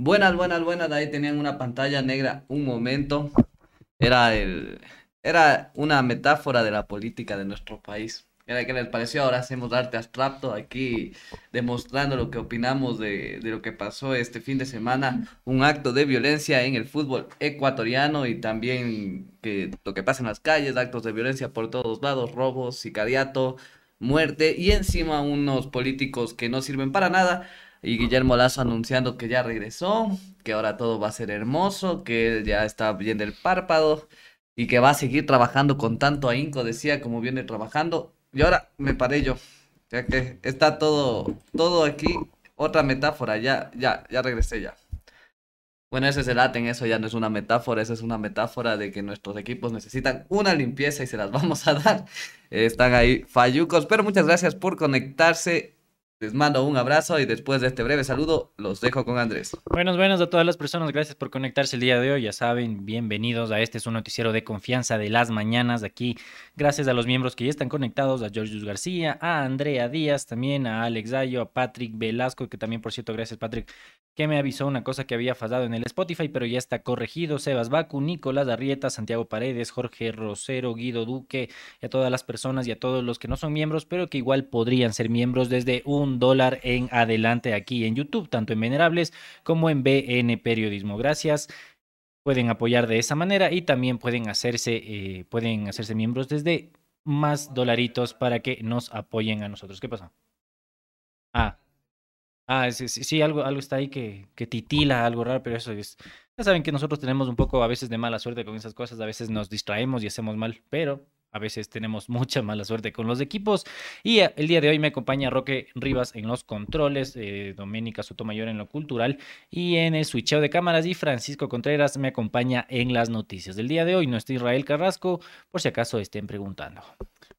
Buenas, buenas, buenas. Ahí tenían una pantalla negra un momento. Era el, era una metáfora de la política de nuestro país. Era que les pareció, ahora hacemos arte abstracto aquí demostrando lo que opinamos de, de, lo que pasó este fin de semana, un acto de violencia en el fútbol ecuatoriano y también que lo que pasa en las calles, actos de violencia por todos lados, robos, sicariato, muerte y encima unos políticos que no sirven para nada y Guillermo Lazo anunciando que ya regresó, que ahora todo va a ser hermoso, que ya está bien del párpado y que va a seguir trabajando con tanto ahínco, decía, como viene trabajando. Y ahora me paré yo, ya que está todo, todo aquí, otra metáfora, ya, ya, ya regresé ya. Bueno, ese es el Aten, eso ya no es una metáfora, esa es una metáfora de que nuestros equipos necesitan una limpieza y se las vamos a dar. están ahí fallucos, pero muchas gracias por conectarse. Les mando un abrazo y después de este breve saludo los dejo con Andrés. Buenos, buenos a todas las personas. Gracias por conectarse el día de hoy. Ya saben, bienvenidos a este es un noticiero de confianza de las mañanas. Aquí, gracias a los miembros que ya están conectados, a Georgios García, a Andrea Díaz, también a Alex Dayo, a Patrick Velasco, que también, por cierto, gracias Patrick, que me avisó una cosa que había fallado en el Spotify, pero ya está corregido. Sebas Bacu, Nicolás Arrieta, Santiago Paredes, Jorge Rosero, Guido Duque, y a todas las personas y a todos los que no son miembros, pero que igual podrían ser miembros desde un dólar en adelante aquí en YouTube, tanto en Venerables como en BN Periodismo. Gracias. Pueden apoyar de esa manera y también pueden hacerse, eh, pueden hacerse miembros desde más dolaritos para que nos apoyen a nosotros. ¿Qué pasa? Ah, Ah, sí, sí, algo, algo está ahí que titila, algo raro, pero eso es... Ya saben que nosotros tenemos un poco a veces de mala suerte con esas cosas, a veces nos distraemos y hacemos mal, pero a veces tenemos mucha mala suerte con los equipos. Y eh, el día de hoy me acompaña Roque Rivas en los controles, eh, Doménica Sotomayor en lo cultural y en el switcheo de cámaras y Francisco Contreras me acompaña en las noticias del día de hoy. Nuestro Israel Carrasco, por si acaso estén preguntando.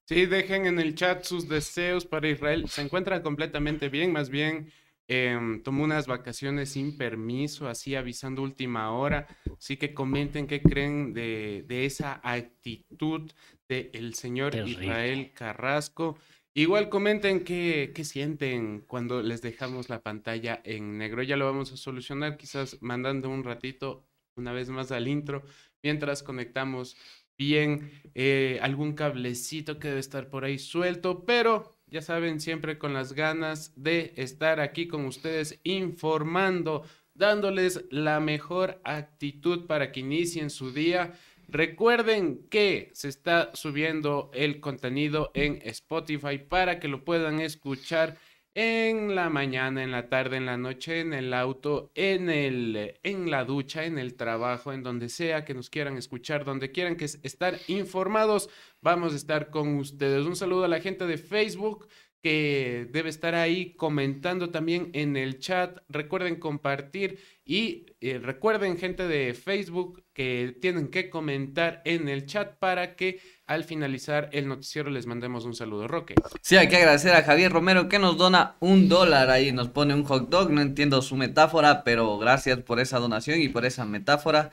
Sí, dejen en el chat sus deseos para Israel. Se encuentran completamente bien, más bien eh, tomó unas vacaciones sin permiso, así avisando última hora. Así que comenten qué creen de, de esa actitud del señor Terrible. Israel Carrasco. Igual comenten qué, qué sienten cuando les dejamos la pantalla en negro. Ya lo vamos a solucionar, quizás mandando un ratito una vez más al intro, mientras conectamos bien eh, algún cablecito que debe estar por ahí suelto, pero ya saben, siempre con las ganas de estar aquí con ustedes informando, dándoles la mejor actitud para que inicien su día. Recuerden que se está subiendo el contenido en Spotify para que lo puedan escuchar en la mañana, en la tarde, en la noche, en el auto, en el en la ducha, en el trabajo, en donde sea que nos quieran escuchar, donde quieran que es- estar informados, vamos a estar con ustedes. Un saludo a la gente de Facebook que debe estar ahí comentando también en el chat. Recuerden compartir y eh, recuerden gente de Facebook que tienen que comentar en el chat para que al finalizar el noticiero les mandemos un saludo. Roque. Sí, hay que agradecer a Javier Romero que nos dona un dólar ahí, nos pone un hot dog, no entiendo su metáfora, pero gracias por esa donación y por esa metáfora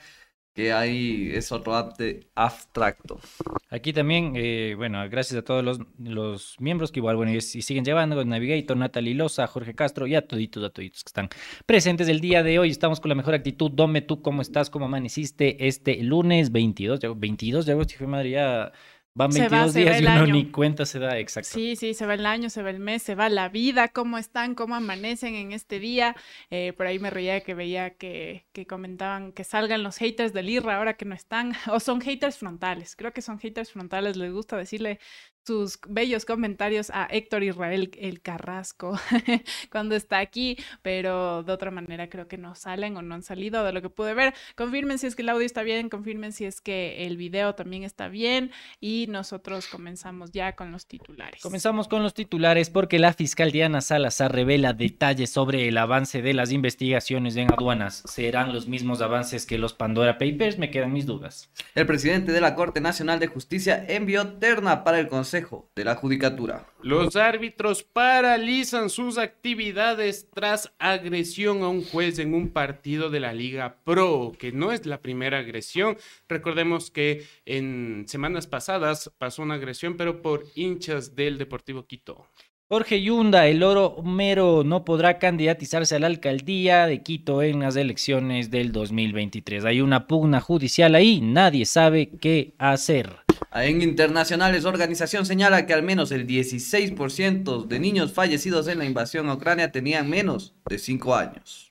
que ahí es otro arte abstracto. Aquí también, eh, bueno, gracias a todos los, los miembros que igual, bueno, y, siguen llevando, Navigator, Natalie Loza, Jorge Castro y a toditos, a toditos que están presentes el día de hoy. Estamos con la mejor actitud. Dome, ¿tú cómo estás? ¿Cómo amaneciste este lunes 22 de, agosto? 22 de agosto? Hijo madre, ya van Se 22 va, días y uno año. ni cuenta se da exacto. Sí, sí, se va el año, se va el mes, se va la vida, cómo están, cómo amanecen en este día. Eh, por ahí me reía que veía que, que comentaban que salgan los haters del IRA ahora que no están, o son haters frontales. Creo que son haters frontales, les gusta decirle sus bellos comentarios a Héctor Israel el Carrasco cuando está aquí, pero de otra manera creo que no salen o no han salido de lo que pude ver. Confirmen si es que el audio está bien, confirmen si es que el video también está bien y nosotros comenzamos ya con los titulares. Comenzamos con los titulares porque la fiscal Diana Salazar revela detalles sobre el avance de las investigaciones en aduanas. ¿Serán los mismos avances que los Pandora Papers? Me quedan mis dudas. El presidente de la Corte Nacional de Justicia envió terna para el Consejo de la Judicatura. Los árbitros paralizan sus actividades tras agresión a un juez en un partido de la Liga Pro, que no es la primera agresión. Recordemos que en semanas pasadas pasó una agresión, pero por hinchas del Deportivo Quito. Jorge Yunda, el oro mero, no podrá candidatizarse a la alcaldía de Quito en las elecciones del 2023. Hay una pugna judicial ahí, nadie sabe qué hacer. En internacionales, organización señala que al menos el 16% de niños fallecidos en la invasión a Ucrania tenían menos de 5 años.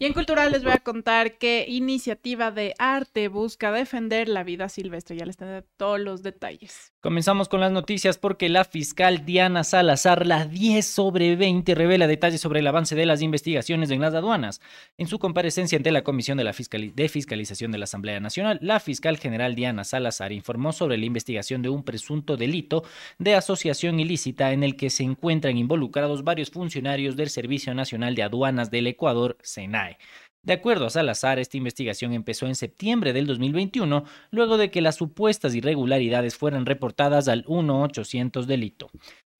Y en cultural les voy a contar qué iniciativa de arte busca defender la vida silvestre. Ya les tendré todos los detalles. Comenzamos con las noticias porque la fiscal Diana Salazar, la 10 sobre 20, revela detalles sobre el avance de las investigaciones en las aduanas. En su comparecencia ante la Comisión de, Fiscalización de la Asamblea Nacional, la fiscal general Diana Salazar informó sobre la investigación de un presunto delito de asociación ilícita en el que se encuentran involucrados varios funcionarios del Servicio Nacional de Aduanas del Ecuador, De acuerdo a Salazar, esta investigación empezó en septiembre del 2021, luego de que las supuestas irregularidades fueran reportadas al 1800 delito.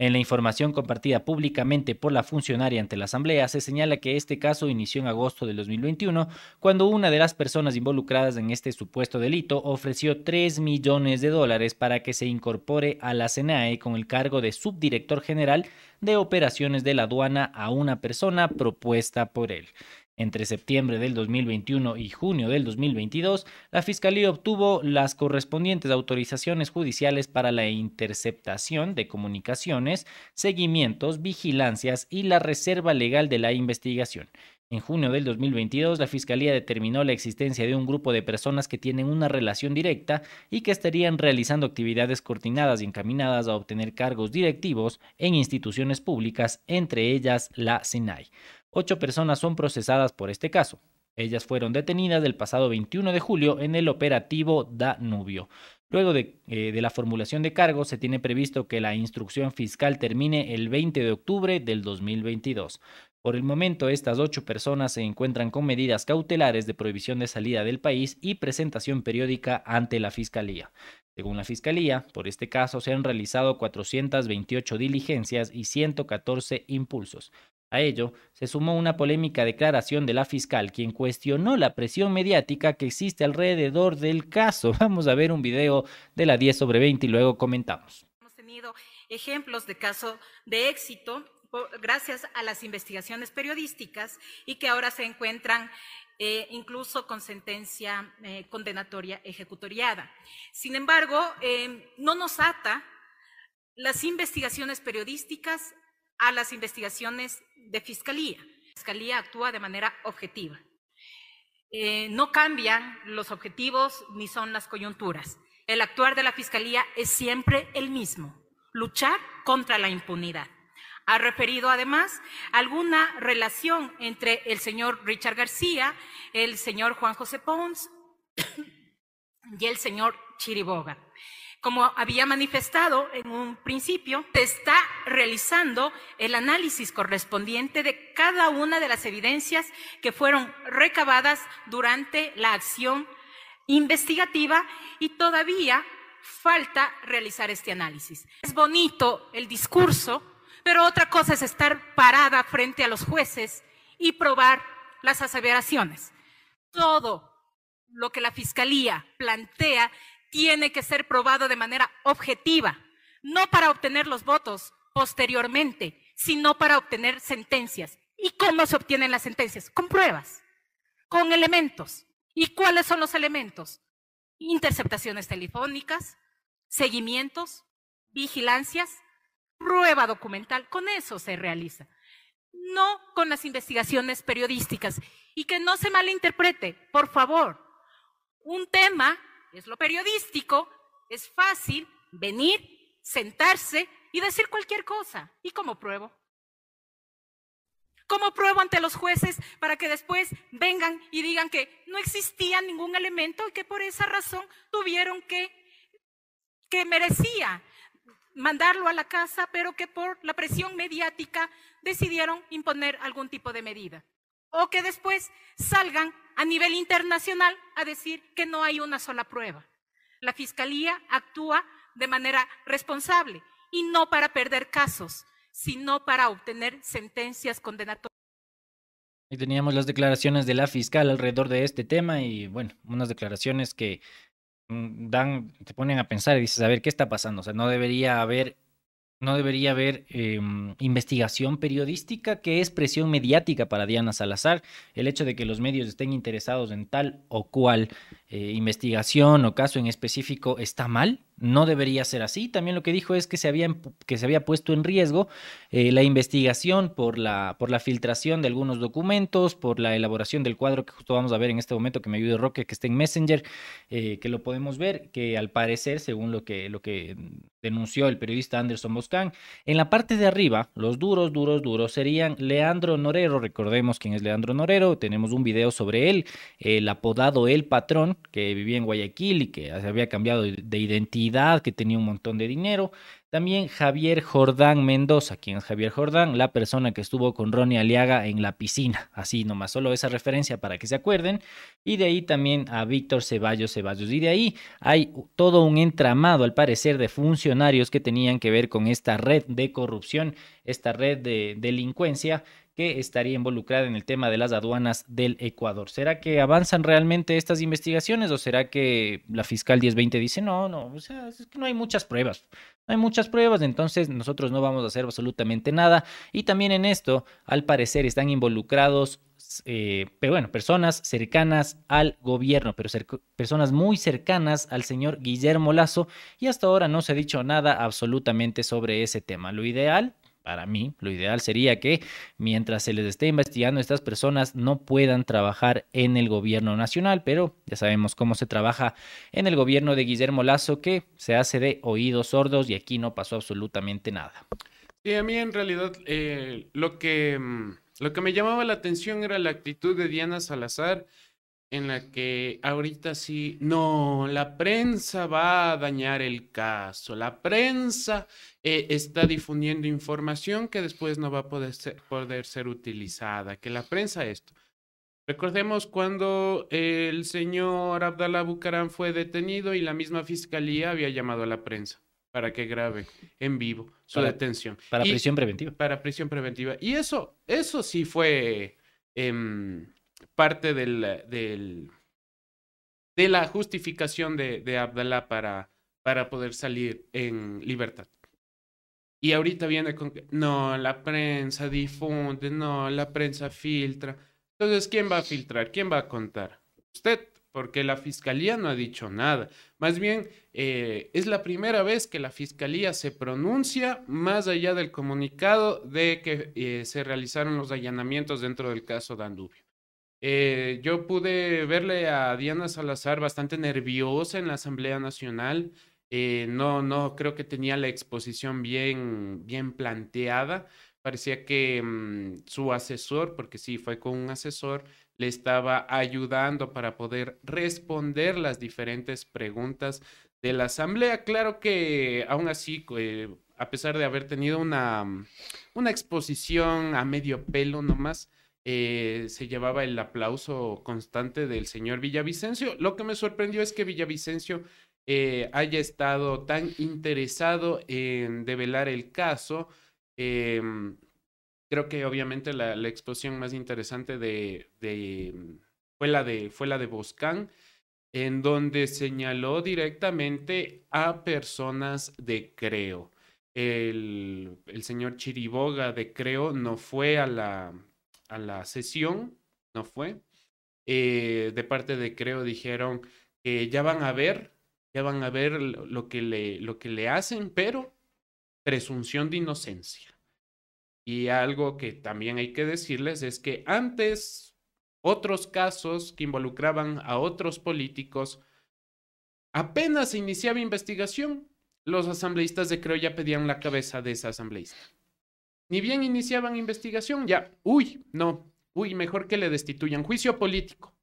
En la información compartida públicamente por la funcionaria ante la Asamblea, se señala que este caso inició en agosto del 2021, cuando una de las personas involucradas en este supuesto delito ofreció 3 millones de dólares para que se incorpore a la SENAE con el cargo de subdirector general de operaciones de la aduana a una persona propuesta por él. Entre septiembre del 2021 y junio del 2022, la Fiscalía obtuvo las correspondientes autorizaciones judiciales para la interceptación de comunicaciones, seguimientos, vigilancias y la reserva legal de la investigación. En junio del 2022, la Fiscalía determinó la existencia de un grupo de personas que tienen una relación directa y que estarían realizando actividades coordinadas y encaminadas a obtener cargos directivos en instituciones públicas, entre ellas la SENAI. Ocho personas son procesadas por este caso. Ellas fueron detenidas el pasado 21 de julio en el operativo Danubio. Luego de, eh, de, la formulación de cargos, se tiene previsto que la instrucción fiscal termine el 20 de octubre del 2022. Por el momento, estas ocho personas se encuentran con medidas cautelares de prohibición de salida del país y presentación periódica ante la Fiscalía. Según la Fiscalía, por este caso se han realizado 428 diligencias y 114 impulsos. A ello se sumó una polémica declaración de la fiscal, quien cuestionó la presión mediática que existe alrededor del caso. Vamos a ver un video de la 10 sobre 20 y luego comentamos. Hemos tenido ejemplos de caso de éxito gracias a las investigaciones periodísticas y que ahora se encuentran eh, incluso con sentencia eh, condenatoria ejecutoriada. Sin embargo, eh, no nos ata las investigaciones periodísticas a las investigaciones de fiscalía. La fiscalía actúa de manera objetiva. Eh, no cambian los objetivos ni son las coyunturas. El actuar de la fiscalía es siempre el mismo, luchar contra la impunidad. Ha referido además alguna relación entre el señor Richard García, el señor Juan José Pons y el señor Chiriboga como había manifestado en un principio, se está realizando el análisis correspondiente de cada una de las evidencias que fueron recabadas durante la acción investigativa y todavía falta realizar este análisis. Es bonito el discurso, pero otra cosa es estar parada frente a los jueces y probar las aseveraciones. Todo lo que la Fiscalía plantea tiene que ser probado de manera objetiva, no para obtener los votos posteriormente, sino para obtener sentencias. ¿Y cómo se obtienen las sentencias? Con pruebas, con elementos. ¿Y cuáles son los elementos? Interceptaciones telefónicas, seguimientos, vigilancias, prueba documental. Con eso se realiza. No con las investigaciones periodísticas. Y que no se malinterprete, por favor. Un tema es lo periodístico, es fácil venir, sentarse y decir cualquier cosa. ¿Y cómo pruebo? ¿Cómo pruebo ante los jueces para que después vengan y digan que no existía ningún elemento y que por esa razón tuvieron que, que merecía mandarlo a la casa, pero que por la presión mediática decidieron imponer algún tipo de medida? O que después salgan a nivel internacional a decir que no hay una sola prueba. La Fiscalía actúa de manera responsable y no para perder casos, sino para obtener sentencias condenatorias. Y teníamos las declaraciones de la fiscal alrededor de este tema y bueno, unas declaraciones que mm, dan, te ponen a pensar y dices, a ver, ¿qué está pasando? O sea, no debería haber no debería haber em, investigación periodística, que es presión mediática para Diana Salazar. El hecho de que los medios estén interesados en tal o cual eh, investigación o caso en específico está mal, no debería ser así. También lo que dijo es que se había, que se había puesto en riesgo eh, la investigación por la, por la filtración de algunos documentos, por la elaboración del cuadro que justo vamos a ver en este momento, que me ayude Roque, que está en Messenger, eh, que lo podemos ver, que al parecer, según lo que, lo que denunció el periodista Anderson Boscan, en la parte de arriba, los duros, duros, duros serían Leandro Norero, recordemos quién es Leandro Norero, tenemos un video sobre él, el apodado El Patrón, que vivía en Guayaquil y que había cambiado de identidad que tenía un montón de dinero. También Javier Jordán Mendoza, quien es Javier Jordán, la persona que estuvo con Ronnie Aliaga en la piscina. Así nomás, solo esa referencia para que se acuerden. Y de ahí también a Víctor Ceballos Ceballos. Y de ahí hay todo un entramado, al parecer, de funcionarios que tenían que ver con esta red de corrupción, esta red de delincuencia que estaría involucrada en el tema de las aduanas del Ecuador. ¿Será que avanzan realmente estas investigaciones o será que la fiscal 1020 dice, no, no, o sea, es que no hay muchas pruebas? No hay muchas pruebas, entonces nosotros no vamos a hacer absolutamente nada. Y también en esto, al parecer, están involucrados eh, pero bueno, personas cercanas al gobierno, pero personas muy cercanas al señor Guillermo Lazo, y hasta ahora no se ha dicho nada absolutamente sobre ese tema. Lo ideal para mí, lo ideal sería que mientras se les esté investigando, estas personas no puedan trabajar en el gobierno nacional, pero ya sabemos cómo se trabaja en el gobierno de Guillermo Lazo, que se hace de oídos sordos y aquí no pasó absolutamente nada. Sí, a mí en realidad eh, lo, que, mm, lo que me llamaba la atención era la actitud de Diana Salazar en la que ahorita sí, no, la prensa va a dañar el caso, la prensa eh, está difundiendo información que después no va a poder ser, poder ser utilizada, que la prensa esto. Recordemos cuando el señor Abdallah Bucaram fue detenido y la misma fiscalía había llamado a la prensa para que grabe en vivo su detención. Para prisión preventiva. Para prisión preventiva. Y eso, eso sí fue... Em, parte del, del, de la justificación de, de Abdallah para, para poder salir en libertad. Y ahorita viene con que, no, la prensa difunde, no, la prensa filtra. Entonces, ¿quién va a filtrar? ¿Quién va a contar? Usted, porque la fiscalía no ha dicho nada. Más bien, eh, es la primera vez que la fiscalía se pronuncia más allá del comunicado de que eh, se realizaron los allanamientos dentro del caso Dandubio. Eh, yo pude verle a Diana Salazar bastante nerviosa en la Asamblea Nacional. Eh, no, no, creo que tenía la exposición bien, bien planteada. Parecía que mm, su asesor, porque sí, fue con un asesor, le estaba ayudando para poder responder las diferentes preguntas de la Asamblea. Claro que aún así, eh, a pesar de haber tenido una, una exposición a medio pelo nomás, eh, se llevaba el aplauso constante del señor Villavicencio. Lo que me sorprendió es que Villavicencio eh, haya estado tan interesado en develar el caso. Em, creo que obviamente la, exposición más interesante de, fue, la de, fue la Boscán, en donde señaló directamente a personas de Creo. El, el señor Chiriboga de Creo no fue a la, a la sesión, no fue. Eh, de parte de Creo dijeron que ya van a ver, ya van a ver lo que le, lo que le hacen, pero presunción de inocencia. Y algo que también hay que decirles es que antes otros casos que involucraban a otros políticos, apenas se iniciaba investigación, los asambleístas de Creo ya pedían la cabeza de esa asambleísta. Ni bien iniciaban investigación, ya, uy, no, uy, mejor que le destituyan juicio político.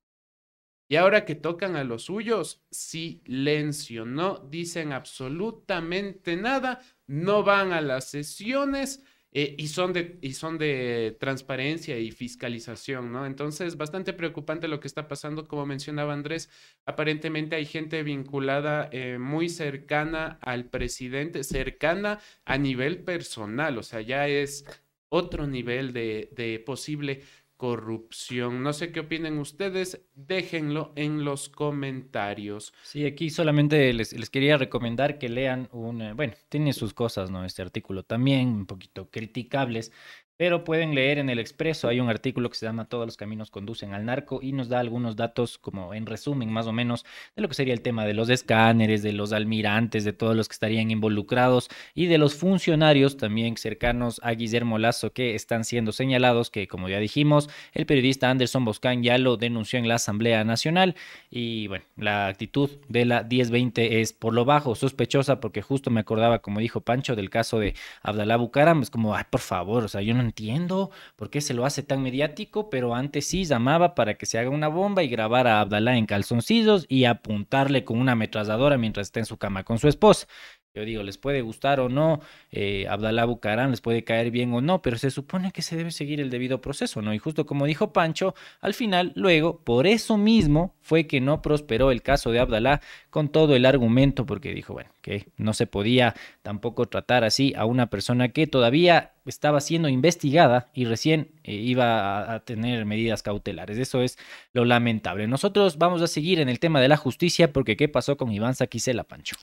Y ahora que tocan a los suyos, silencio, no dicen absolutamente nada, no van a las sesiones, eh, y, son de, y son de transparencia y fiscalización, ¿no? Entonces, bastante preocupante lo que está pasando, como mencionaba Andrés, aparentemente hay gente vinculada eh, muy cercana al presidente, cercana a nivel personal, o sea, ya es otro nivel de, de posible corrupción. No sé qué opinen ustedes, déjenlo en los comentarios. Sí, aquí solamente les, les quería recomendar que lean un, eh, bueno, tiene sus cosas, ¿no? Este artículo también, un poquito criticables, pero pueden leer en el Expreso, hay un artículo que se llama Todos los caminos conducen al narco y nos da algunos datos como en resumen más o menos de lo que sería el tema de los escáneres, de los almirantes, de todos los que estarían involucrados y de los funcionarios también cercanos a Guillermo Lazo que están siendo señalados que como ya dijimos, el periodista Anderson Boscan ya lo denunció en la Asamblea Nacional y bueno, la actitud de la 1020 es por lo bajo, sospechosa porque justo me acordaba como dijo Pancho del caso de Abdalá Bucaram, es como, ay, por favor, o sea, yo no entiendo por qué se lo hace tan mediático, pero antes sí llamaba para que se haga una bomba y grabara a Abdalá en calzoncillos y apuntarle con una ametralladora mientras está en su cama con su esposa. Yo digo, les puede gustar o no, eh, Abdalá Bucarán les puede caer bien o no, pero se supone que se debe seguir el debido proceso, ¿no? Y justo como dijo Pancho, al final, luego, por eso mismo fue que no prosperó el caso de Abdalá con todo el argumento, porque dijo, bueno, que no se podía tampoco tratar así a una persona que todavía estaba siendo investigada y recién eh, iba a, a tener medidas cautelares. Eso es lo lamentable. Nosotros vamos a seguir en el tema de la justicia, porque ¿qué pasó con Iván Saquicela, Pancho?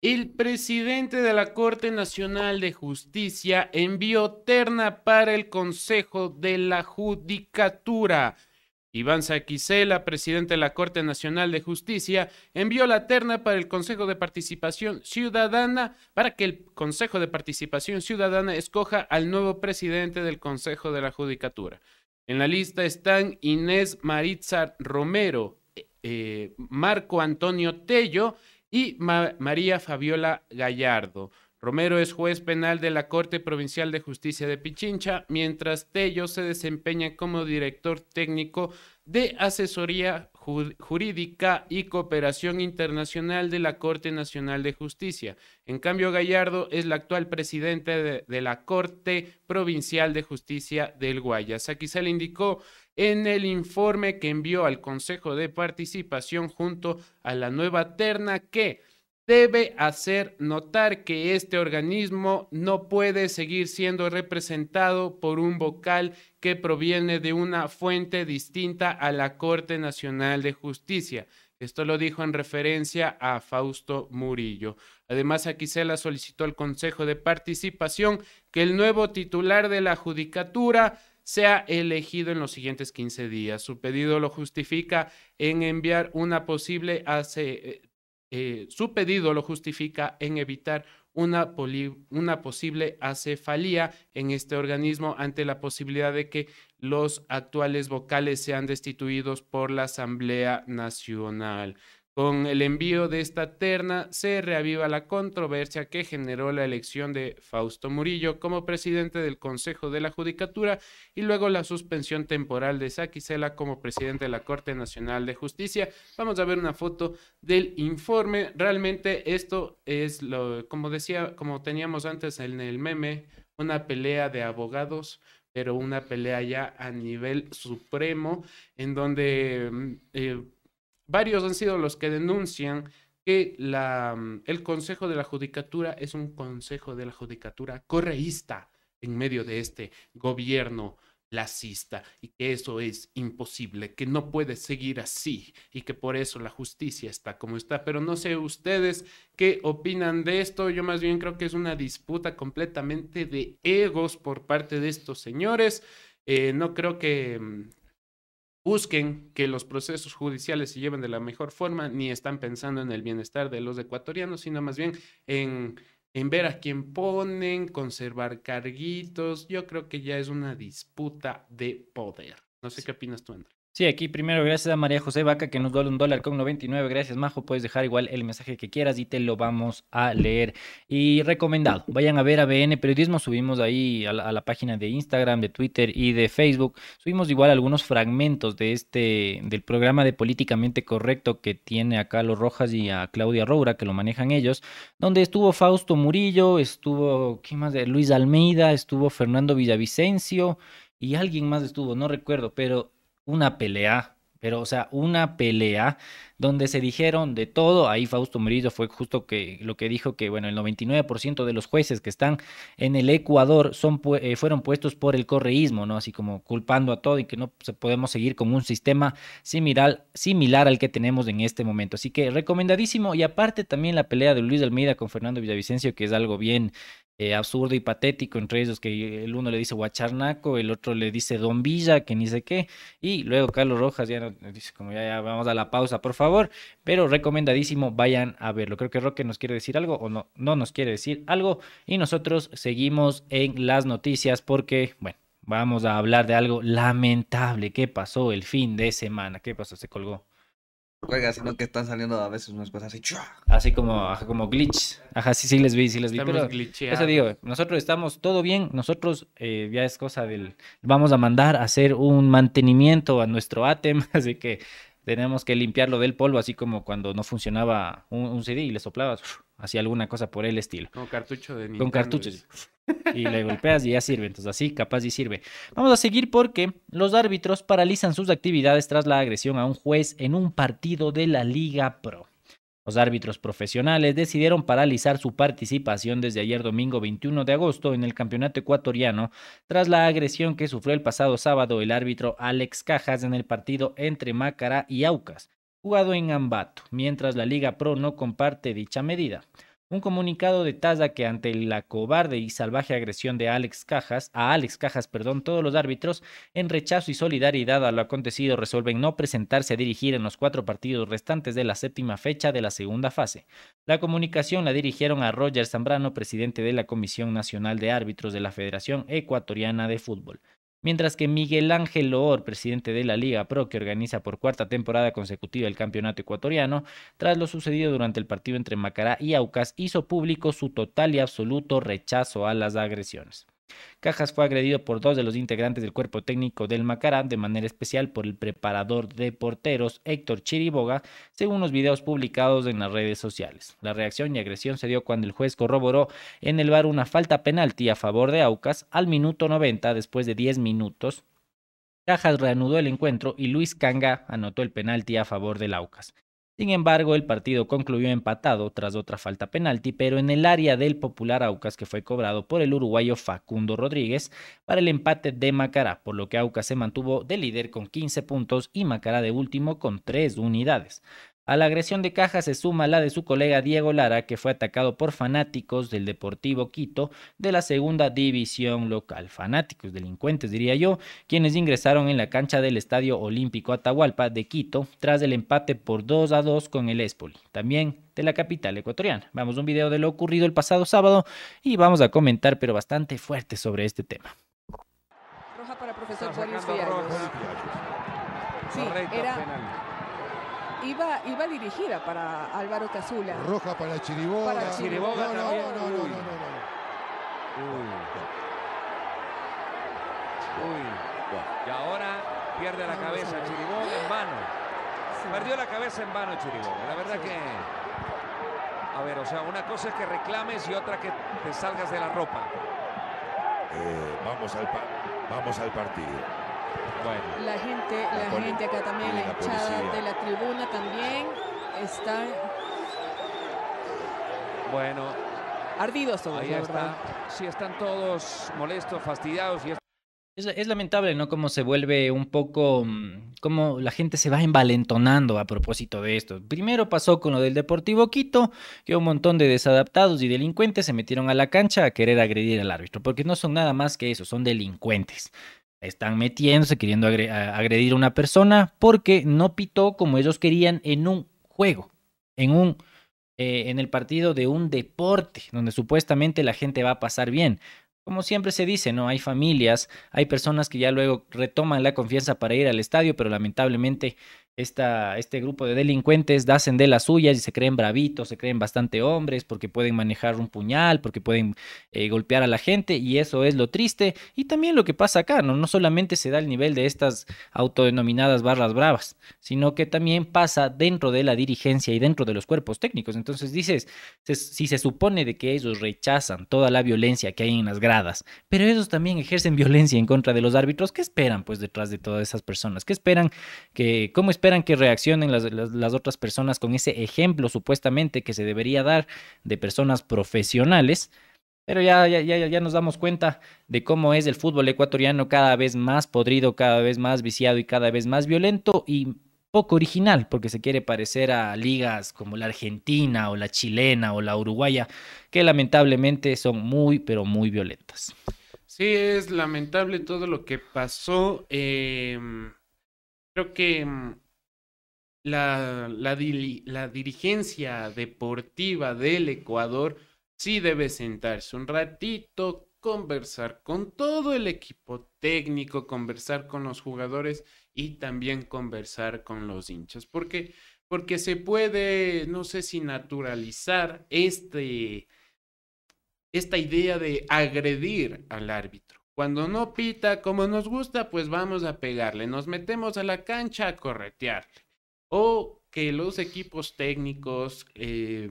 El presidente de la Corte Nacional de Justicia envió terna para el Consejo de la Judicatura. Iván Saquicela, presidente de la Corte Nacional de Justicia, envió la terna para el Consejo de Participación Ciudadana para que el Consejo de Participación Ciudadana escoja al nuevo presidente del Consejo de la Judicatura. En la lista están Inés Maritza Romero, eh, Marco Antonio Tello y Ma María Fabiola Gallardo. Romero es juez penal de la Corte Provincial de Justicia de Pichincha, mientras Tello se desempeña como director técnico de asesoría jurídica y cooperación internacional de la Corte Nacional de Justicia. En cambio, Gallardo es la actual presidente de, de la Corte Provincial de Justicia del Guayas. Aquí se le indicó en el informe que envió al Consejo de Participación junto a la nueva terna que debe hacer notar que este organismo no puede seguir siendo representado por un vocal que proviene de una fuente distinta a la Corte Nacional de Justicia. Esto lo dijo en referencia a Fausto Murillo. Además, aquí se la solicitó al Consejo de Participación que el nuevo titular de la Judicatura sea elegido en los siguientes 15 días. Su pedido lo justifica en enviar una posible hace, eh, su pedido lo justifica en evitar una, una, posible acefalía en este organismo ante la posibilidad de que los actuales vocales sean destituidos por la Asamblea Nacional. Con el envío de esta terna se reaviva la controversia que generó la elección de Fausto Murillo como presidente del Consejo de la Judicatura y luego la suspensión temporal de Saquicela como presidente de la Corte Nacional de Justicia. Vamos a ver una foto del informe. Realmente esto es lo, como decía, como teníamos antes en el meme, una pelea de abogados pero una pelea ya a nivel supremo en donde mm, eh, Varios han sido los que denuncian que mm, el Consejo de la Judicatura es un Consejo de la Judicatura correísta en medio de este gobierno lacista y que eso es imposible, que no puede seguir así y que por eso la justicia está como está. Pero no sé ustedes qué opinan de esto. Yo más bien creo que es una disputa completamente de egos por parte de estos señores. Eh, no creo que, mm, busquen que los procesos judiciales se lleven de la mejor forma, ni están pensando en el bienestar de los ecuatorianos, sino más bien en, en ver a quién ponen, conservar carguitos. Yo creo que ya es una disputa de poder. No sé qué opinas tú, Andrés. Sí, aquí primero gracias a María José Vaca que nos da un dólar con 99. Gracias, Majo. Puedes dejar igual el mensaje que quieras y te lo vamos a leer. Y recomendado, vayan a ver a BN Periodismo. Subimos ahí a la, página de Instagram, de Twitter y de Facebook. Subimos igual algunos fragmentos de este, del programa de Políticamente Correcto que tiene a Carlos Rojas y a Claudia Roura, que lo manejan ellos, donde estuvo Fausto Murillo, estuvo, ¿quién más? Luis Almeida, estuvo Fernando Villavicencio y alguien más estuvo, no recuerdo, pero una pelea pero o sea, una pelea donde se dijeron de todo. Ahí Fausto Murillo fue justo que lo que dijo que bueno, el 99% de los jueces que están en el Ecuador son eh, fueron puestos por el correísmo, ¿no? Así como culpando a todo y que no se podemos seguir con un sistema similar similar al que tenemos en este momento. Así que recomendadísimo y aparte también la pelea de Luis Almeida con Fernando Villavicencio que es algo bien eh, absurdo y patético entre ellos, que el uno le dice Guacharnaco, el otro le dice Don Villa, que ni sé qué, y luego Carlos Rojas ya dice como ya, ya vamos a la pausa, por favor, pero recomendadísimo, vayan a verlo. Creo que Roque nos quiere decir algo o no, no nos quiere decir algo, y nosotros seguimos en las noticias porque, bueno, vamos a hablar de algo lamentable que pasó el fin de semana. ¿Qué pasó? Se colgó. Juega, sino que están saliendo a veces unas cosas así. Así como, como glitch. Ajá, sí, sí les vi, sí les vi. Estamos pero glitcheados. eso digo, nosotros estamos todo bien. Nosotros eh, ya es cosa del. Vamos a mandar a hacer un mantenimiento a nuestro ATEM. Así que tenemos que limpiarlo del polvo, así como cuando no funcionaba un, un CD y le soplabas. Hacía alguna cosa por el estilo. Con cartucho de Nintendo. Con cartuchos. Y le golpeas y ya sirve. Entonces así, capaz y sirve. Vamos a seguir porque los árbitros paralizan sus actividades tras la agresión a un juez en un partido de la Liga Pro. Los árbitros profesionales decidieron paralizar su participación desde ayer domingo 21 de agosto en el campeonato ecuatoriano tras la agresión que sufrió el pasado sábado el árbitro Alex Cajas en el partido entre Macará y Aucas, jugado en Ambato, mientras la Liga Pro no comparte dicha medida. Un comunicado detalla que ante la cobarde y salvaje agresión de Alex Cajas, a Alex Cajas, perdón, todos los árbitros, en rechazo y solidaridad a lo acontecido, resuelven no presentarse a dirigir en los cuatro partidos restantes de la séptima fecha de la segunda fase. La comunicación la dirigieron a Roger Zambrano, presidente de la Comisión Nacional de Árbitros de la Federación Ecuatoriana de Fútbol. Mientras que Miguel Ángel Loor, presidente de la Liga Pro, que organiza por cuarta temporada consecutiva el campeonato ecuatoriano, tras lo sucedido durante el partido entre Macará y Aucas, hizo público su total y absoluto rechazo a las agresiones. Cajas fue agredido por dos de los integrantes del cuerpo técnico del Macará, de manera especial por el preparador de porteros Héctor Chiriboga, según los videos publicados en las redes sociales. La reacción y agresión se dio cuando el juez corroboró en el bar una falta penalti a favor de Aucas al minuto 90 después de 10 minutos. Cajas reanudó el encuentro y Luis Canga anotó el penalti a favor del Aucas. Sin embargo, el partido concluyó empatado tras otra falta penalti, pero en el área del popular Aucas que fue cobrado por el uruguayo Facundo Rodríguez para el empate de Macará, por lo que Aucas se mantuvo de líder con 15 puntos y Macará de último con 3 unidades. A la agresión de Caja se suma la de su colega Diego Lara, que fue atacado por fanáticos del Deportivo Quito de la segunda división local. Fanáticos, delincuentes diría yo, quienes ingresaron en la cancha del Estadio Olímpico Atahualpa de Quito tras el empate por 2 a 2 con el Espoli, también de la capital ecuatoriana. Vamos a un video de lo ocurrido el pasado sábado y vamos a comentar, pero bastante fuerte sobre este tema. Roja para profesor. Sí, Correcto, era, penal. Iba, iba dirigida para Álvaro Casula. Roja para Chiriboga. Para Chiriboga no, no, también. no, no, no, Uy. no, no, no. Uy. Uy. Y ahora pierde la cabeza Chiriboga en vano. Sí. Perdió la cabeza en vano Chiriboga. La verdad que. A ver, o sea, una cosa es que reclames y otra que te salgas de la ropa. Eh, vamos, al vamos al partido. Bueno. La gente, la gente acá también, la la hinchada policía. de la tribuna también están Bueno, ardidos todos, ahí la está. verdad. Sí, están todos molestos, fastidiados y es Es, es lamentable, ¿no? Cómo se vuelve un poco, mm, cómo la gente se va envalentonando a propósito de esto. Primero pasó con lo del Deportivo Quito, que un montón de desadaptados y delincuentes se metieron a la cancha a querer agredir al árbitro, porque no son nada más que eso, son delincuentes. Están metiéndose, queriendo agredir a una persona porque no pitó como ellos querían en un juego, en un eh, en el partido de un deporte, donde supuestamente la gente va a pasar bien. Como siempre se dice, ¿no? Hay familias, hay personas que ya luego retoman la confianza para ir al estadio, pero lamentablemente este grupo de delincuentes hacen de las suyas y se creen bravitos, se creen bastante hombres porque pueden manejar un puñal, porque pueden eh, golpear a la gente y eso es lo triste. Y también lo que pasa acá, ¿no? no solamente se da el nivel de estas autodenominadas barras bravas, sino que también pasa dentro de la dirigencia y dentro de los cuerpos técnicos. Entonces dices, si se supone de que ellos rechazan toda la violencia que hay en las gradas, pero ellos también ejercen violencia en contra de los árbitros, ¿qué esperan pues detrás de todas esas personas? ¿Qué esperan que, cómo esperan esperan que reaccionen las, otras personas con ese ejemplo supuestamente que se debería dar de personas profesionales. Pero ya, ya, ya, ya nos damos cuenta de cómo es el fútbol ecuatoriano cada vez más podrido, cada vez más viciado y cada vez más violento y poco original, porque se quiere parecer a ligas como la argentina o la chilena o la uruguaya, que lamentablemente son muy, pero muy violentas. Sí, es lamentable todo lo que pasó. Eh, creo que la, la, la dirigencia deportiva del Ecuador sí debe sentarse un ratito, conversar con todo el equipo técnico, conversar con los jugadores y también conversar con los hinchas. Porque, porque se puede, no sé si naturalizar este, esta idea de agredir al árbitro. Cuando no pita como nos gusta, pues vamos a pegarle. Nos metemos a la cancha a corretearle o que los equipos técnicos eh,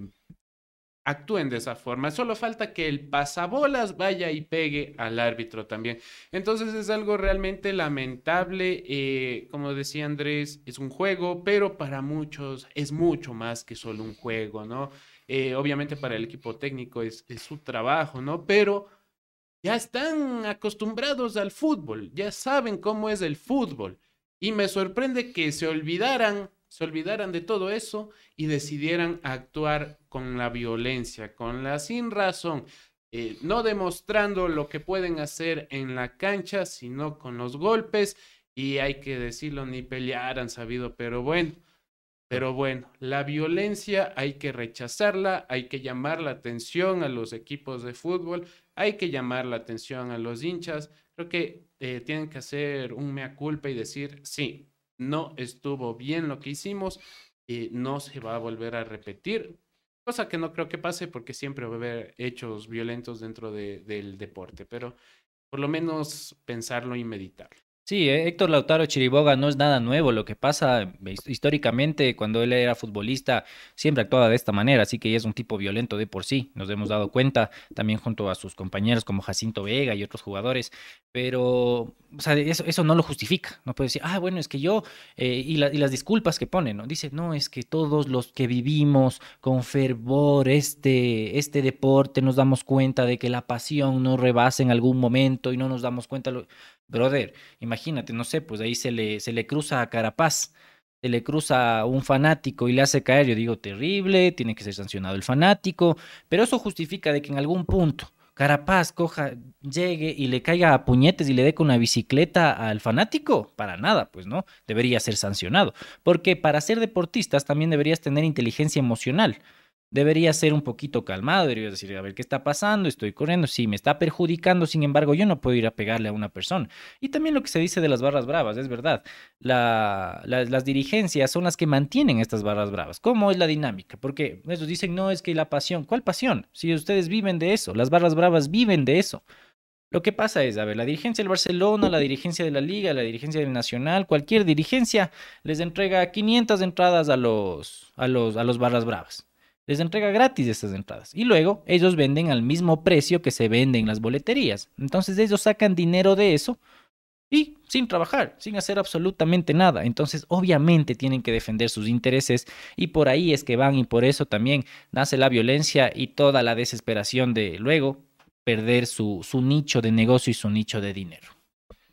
actúen de esa forma. Solo falta que el pasabolas vaya y pegue al árbitro también. Entonces es algo realmente lamentable. Eh, como decía Andrés, es un juego, pero para muchos es mucho más que solo un juego, ¿no? Eh, obviamente para el equipo técnico es, es su trabajo, ¿no? Pero ya están acostumbrados al fútbol, ya saben cómo es el fútbol. Y me sorprende que se olvidaran se olvidaran de todo eso y decidieran actuar con la violencia, con la sin razón, eh, no demostrando lo que pueden hacer en la cancha, sino con los golpes y hay que decirlo, ni pelear han sabido, pero bueno, pero bueno, la violencia hay que rechazarla, hay que llamar la atención a los equipos de fútbol, hay que llamar la atención a los hinchas, creo que eh, tienen que hacer un mea culpa y decir, sí, no estuvo bien lo que hicimos, y no se va a volver a repetir, cosa que no creo que pase porque siempre va a haber hechos violentos dentro del deporte, pero por lo menos pensarlo y meditarlo. Sí, eh, Héctor Lautaro Chiriboga no es nada nuevo. Lo que pasa eh, históricamente, cuando él era futbolista, siempre actuaba de esta manera, así que es un tipo violento de por sí. Nos hemos dado cuenta también junto a sus compañeros como Jacinto Vega y otros jugadores. Pero, o sea, eso, eso no lo justifica. No puede decir, ah, bueno, es que yo, eh, y, y, las disculpas que pone, ¿no? Dice, no, es que todos los que vivimos con fervor este, este deporte nos damos cuenta de que la pasión nos rebasa en algún momento y no nos damos cuenta. Lo brother, imagínate, no sé, pues ahí se le, se le cruza a Carapaz, se le cruza a un fanático y le hace caer, yo digo, terrible, tiene que ser sancionado el fanático, pero eso justifica de que en algún punto Carapaz coja, llegue y le caiga a puñetes y le dé con una bicicleta al fanático, para nada, pues no, debería ser sancionado, porque para ser deportistas también deberías tener inteligencia emocional debería ser un poquito calmado, debería decir, a ver, ¿qué está pasando? Estoy corriendo, sí, me está perjudicando, sin embargo, yo no puedo ir a pegarle a una persona. Y también lo que se dice de las barras bravas, es verdad, la, las dirigencias son las que mantienen estas barras bravas. ¿Cómo es la dinámica? Porque ellos dicen, no, es que la pasión, ¿cuál pasión? Si ustedes viven de eso, las barras bravas viven de eso. Lo que pasa es, a ver, la dirigencia del Barcelona, la dirigencia de la Liga, la dirigencia del Nacional, cualquier dirigencia les entrega 500 entradas a los, a los, a los barras bravas les entrega gratis estas entradas. Y luego ellos venden al mismo precio que se venden en las boleterías. Entonces ellos sacan dinero de eso y sin trabajar, sin hacer absolutamente nada. Entonces obviamente tienen que defender sus intereses y por ahí es que van y por eso también nace la violencia y toda la desesperación de luego perder su, su nicho de negocio y su nicho de dinero.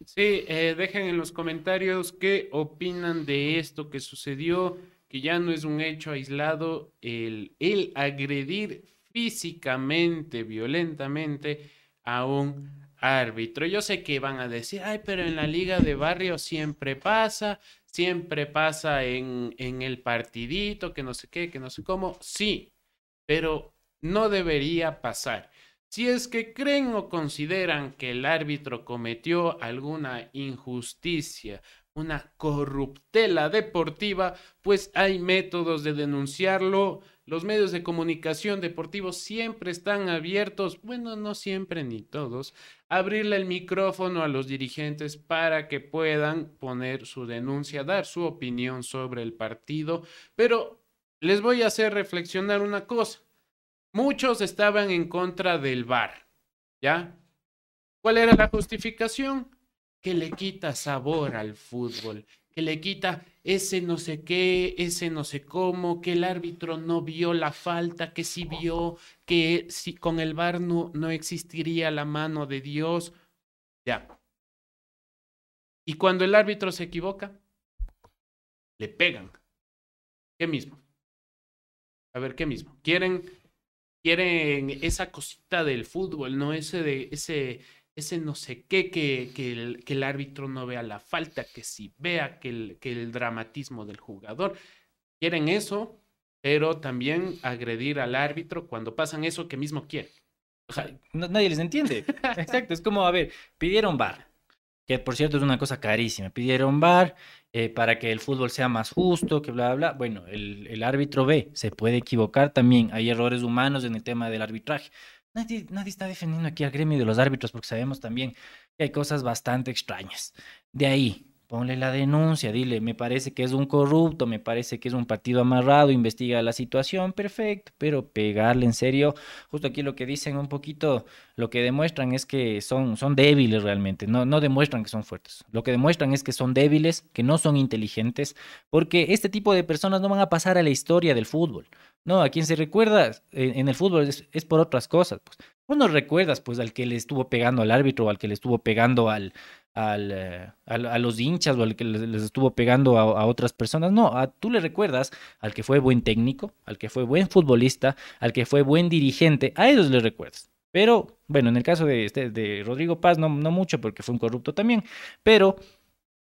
Sí, eh, dejen en los comentarios qué opinan de esto que sucedió que ya no es un hecho aislado el, el agredir físicamente, violentamente a un árbitro. Yo sé que van a decir, ay, pero en la liga de barrio siempre pasa, siempre pasa en, en el partidito, que no sé qué, que no sé cómo. Sí, pero no debería pasar. Si es que creen o consideran que el árbitro cometió alguna injusticia una corruptela deportiva, pues hay métodos de denunciarlo. Los medios de comunicación deportivos siempre están abiertos, bueno, no siempre ni todos, abrirle el micrófono a los dirigentes para que puedan poner su denuncia, dar su opinión sobre el partido. Pero les voy a hacer reflexionar una cosa. Muchos estaban en contra del VAR, ¿ya? ¿Cuál era la justificación? Que le quita sabor al fútbol, que le quita ese no sé qué, ese no sé cómo, que el árbitro no vio la falta, que sí vio, que si con el VAR no, no existiría la mano de Dios. Ya. Y cuando el árbitro se equivoca, le pegan. ¿Qué mismo? A ver, ¿qué mismo? Quieren, quieren esa cosita del fútbol, ¿no? Ese de, ese, ese no sé qué, que, que, el, que el árbitro no vea la falta, que si vea que el, que el dramatismo del jugador. Quieren eso, pero también agredir al árbitro cuando pasan eso que mismo quieren. O sea, no, nadie les entiende. Exacto, es como, a ver, pidieron bar, que por cierto es una cosa carísima. Pidieron bar eh, para que el fútbol sea más justo, que bla, bla, bla. Bueno, el, el árbitro ve, se puede equivocar también. Hay errores humanos en el tema del arbitraje. Nadie, está defendiendo aquí al gremio de los árbitros porque sabemos también que hay cosas bastante extrañas. De ahí, ponle la denuncia, dile, me parece que es un corrupto, me parece que es un partido amarrado, investiga la situación, perfecto, pero pegarle en serio, justo aquí lo que dicen un poquito, lo que demuestran es que son, son débiles realmente, no, no demuestran que son fuertes, lo que demuestran es que son débiles, que no son inteligentes, porque este tipo de personas no van a pasar a la historia del fútbol. No, a quien se recuerda en, en el fútbol es, por otras cosas. Pues. No recuerdas pues al que le estuvo pegando al árbitro al que le estuvo pegando al, al, uh, al a los hinchas o al que les, estuvo pegando a, a, otras personas. No, a, tú le recuerdas al que fue buen técnico, al que fue buen futbolista, al que fue buen dirigente. A ellos les recuerdas. Pero, bueno, en el caso de, este, de Rodrigo Paz, no, no mucho porque fue un corrupto también. Pero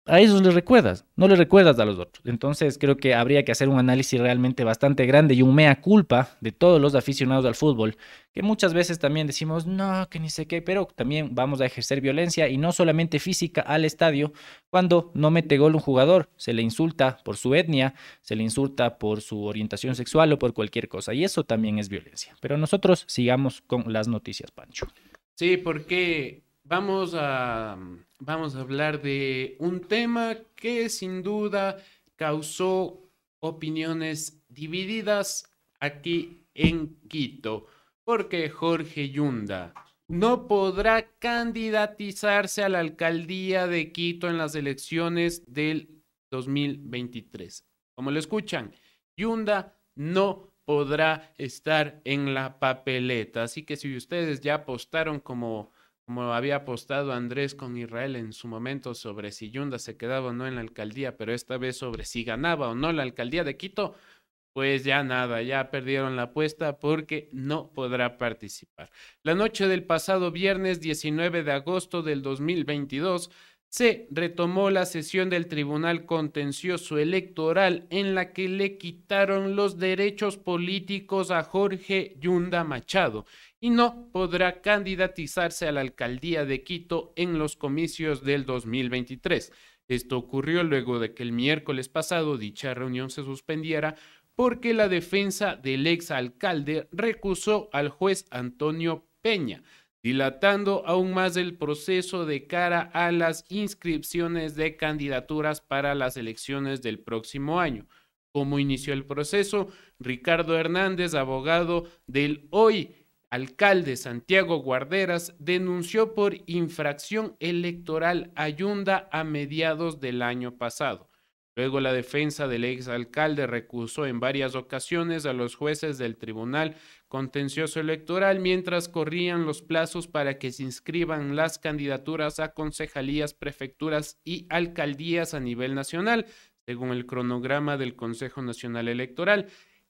a esos les recuerdas, no les recuerdas a los otros. Entonces creo que habría que hacer un análisis realmente bastante grande y un mea culpa de todos los aficionados al fútbol, que muchas veces también decimos, no, que ni sé qué, pero también vamos a ejercer violencia y no solamente física al estadio, cuando no mete gol un jugador, se le insulta por su etnia, se le insulta por su orientación sexual o por cualquier cosa, y eso también es violencia. Pero nosotros sigamos con las noticias, Pancho. Sí, porque vamos a vamos a hablar de un tema que sin duda causó opiniones divididas aquí en Quito, porque Jorge Yunda no podrá candidatizarse a la alcaldía de Quito en las elecciones del 2023. Como lo escuchan, Yunda no podrá estar en la papeleta. Así que si ustedes ya apostaron como como había apostado Andrés con Israel en su momento sobre si Yunda se quedaba o no en la alcaldía, pero esta vez sobre si ganaba o no la alcaldía de Quito, pues ya nada, ya perdieron la apuesta porque no podrá participar. La noche del pasado viernes 19 de agosto del 2022 se retomó la sesión del Tribunal Contencioso Electoral en la que le quitaron los derechos políticos a Jorge Yunda Machado y no podrá candidatizarse a la alcaldía de Quito en los comicios del 2023. Esto ocurrió luego de que el miércoles pasado dicha reunión se suspendiera porque la defensa del ex alcalde recusó al juez Antonio Peña, dilatando aún más el proceso de cara a las inscripciones de candidaturas para las elecciones del próximo año. ¿Cómo inició el proceso? Ricardo Hernández, abogado del hoy alcalde Santiago Guarderas denunció por infracción electoral a a mediados del año pasado. Luego la defensa del exalcalde recusó en varias ocasiones a los jueces del Tribunal Contencioso Electoral mientras corrían los plazos para que se inscriban las candidaturas a concejalías, prefecturas y alcaldías a nivel nacional, según el cronograma del Consejo Nacional Electoral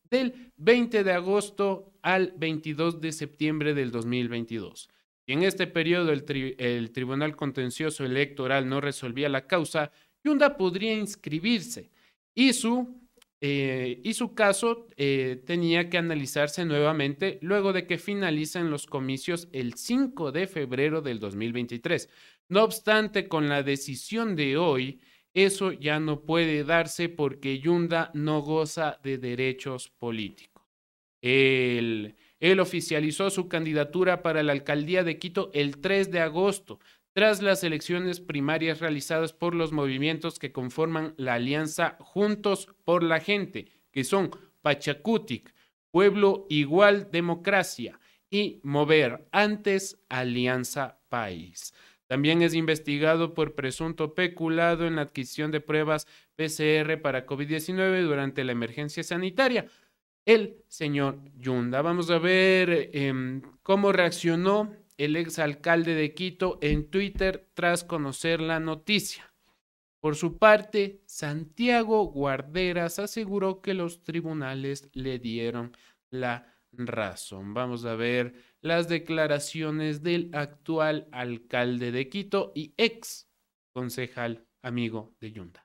del 20 de agosto al 22 de septiembre del 2022. Y en este periodo el, tri el Tribunal Contencioso Electoral no resolvía la causa, Yunda podría inscribirse y su, eh, y su caso eh, tenía que analizarse nuevamente luego de que finalicen los comicios el 5 de febrero del 2023. No obstante, con la decisión de hoy, Eso ya no puede darse porque Yunda no goza de derechos políticos. Él, oficializó su candidatura para la alcaldía de Quito el 3 de agosto, tras las elecciones primarias realizadas por los movimientos que conforman la alianza Juntos por la Gente, que son Pachacutic, Pueblo Igual Democracia y Mover, antes Alianza País. También es investigado por presunto peculado en la adquisición de pruebas PCR para COVID-19 durante la emergencia sanitaria. El señor Yunda. Vamos a ver em, cómo reaccionó el exalcalde de Quito en Twitter tras conocer la noticia. Por su parte, Santiago Guarderas aseguró que los tribunales le dieron la razón. Vamos a ver las declaraciones del actual alcalde de Quito y ex concejal amigo de Yunda.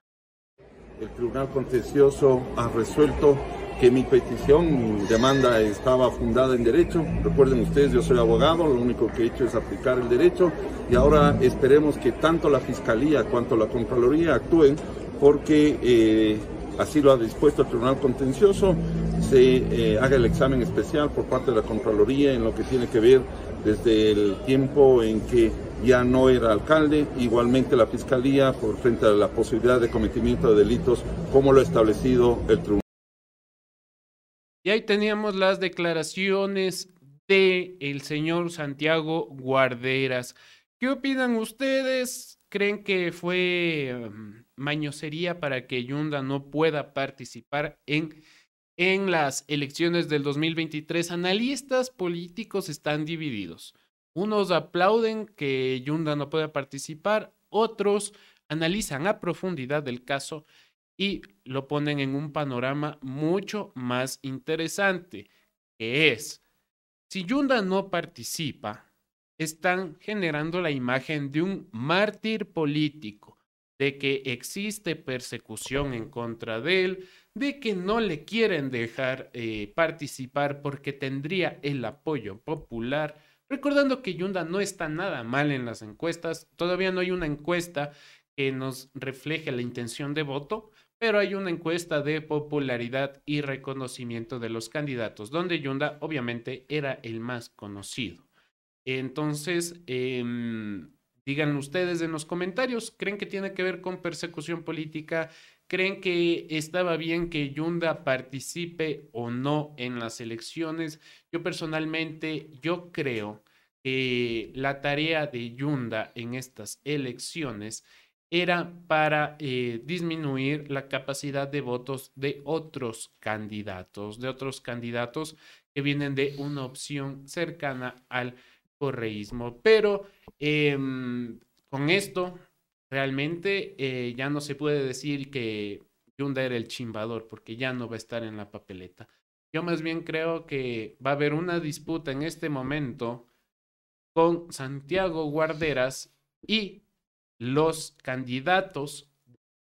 El Tribunal Contencioso ha resuelto que mi petición, mi demanda estaba fundada en derecho. Recuerden ustedes, yo soy abogado, lo único que he hecho es aplicar el derecho y ahora esperemos que tanto la Fiscalía cuanto la Contraloría actúen porque eh, así lo ha dispuesto el Tribunal Contencioso, se eh, haga el examen especial por parte de la Contraloría en lo que tiene que ver desde el tiempo en que ya no era alcalde, igualmente la Fiscalía por frente a la posibilidad de cometimiento de delitos como lo ha establecido el Tribunal. Y ahí teníamos las declaraciones de señor Santiago Guarderas. ¿Qué opinan ustedes? ¿Creen que fue um, mañosería para que Yunda no pueda participar en, en las elecciones del 2023? Analistas políticos están divididos. Unos aplauden que Yunda no pueda participar, otros analizan a profundidad el caso y lo ponen en un panorama mucho más interesante, que es, si Yunda no participa, están generando la imagen de un mártir político, de que existe persecución en contra de él, de que no le quieren dejar eh, participar porque tendría el apoyo popular. Recordando que Yunda no está nada mal en las encuestas, todavía no hay una encuesta que nos refleje la intención de voto, pero hay una encuesta de popularidad y reconocimiento de los candidatos, donde Yunda obviamente era el más conocido. Entonces, eh, digan ustedes en los comentarios, ¿creen que tiene que ver con persecución política? ¿Creen que estaba bien que Yunda participe o no en las elecciones? Yo personalmente, yo creo que la tarea de Yunda en estas elecciones era para eh, disminuir la capacidad de votos de otros candidatos, de otros candidatos que vienen de una opción cercana al correísmo. Pero em, con esto, realmente eh, ya no se puede decir que Yunda era el chimbador, porque ya no va a estar en la papeleta. Yo más bien creo que va a haber una disputa en este momento con Santiago Guarderas y los candidatos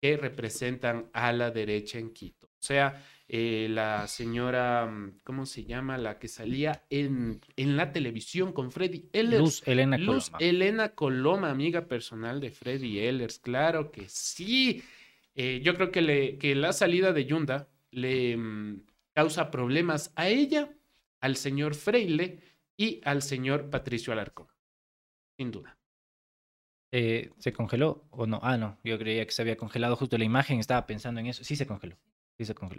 que representan a la derecha en Quito. O sea, eh, la señora, mm, ¿cómo se llama? La que salía en, en la televisión con Freddy Ehlers. Luz Elena Luz Coloma. Elena Coloma, amiga personal de Freddy Ehlers. Claro que sí. Eh, yo creo que, le, que la salida de Yunda le mm, causa problemas a ella, al señor Freile y al señor Patricio Alarcón. Sin duda. Eh, ¿Se congeló o no? Ah, no, yo creía que se había congelado justo la imagen, estaba pensando en eso. Sí se congeló.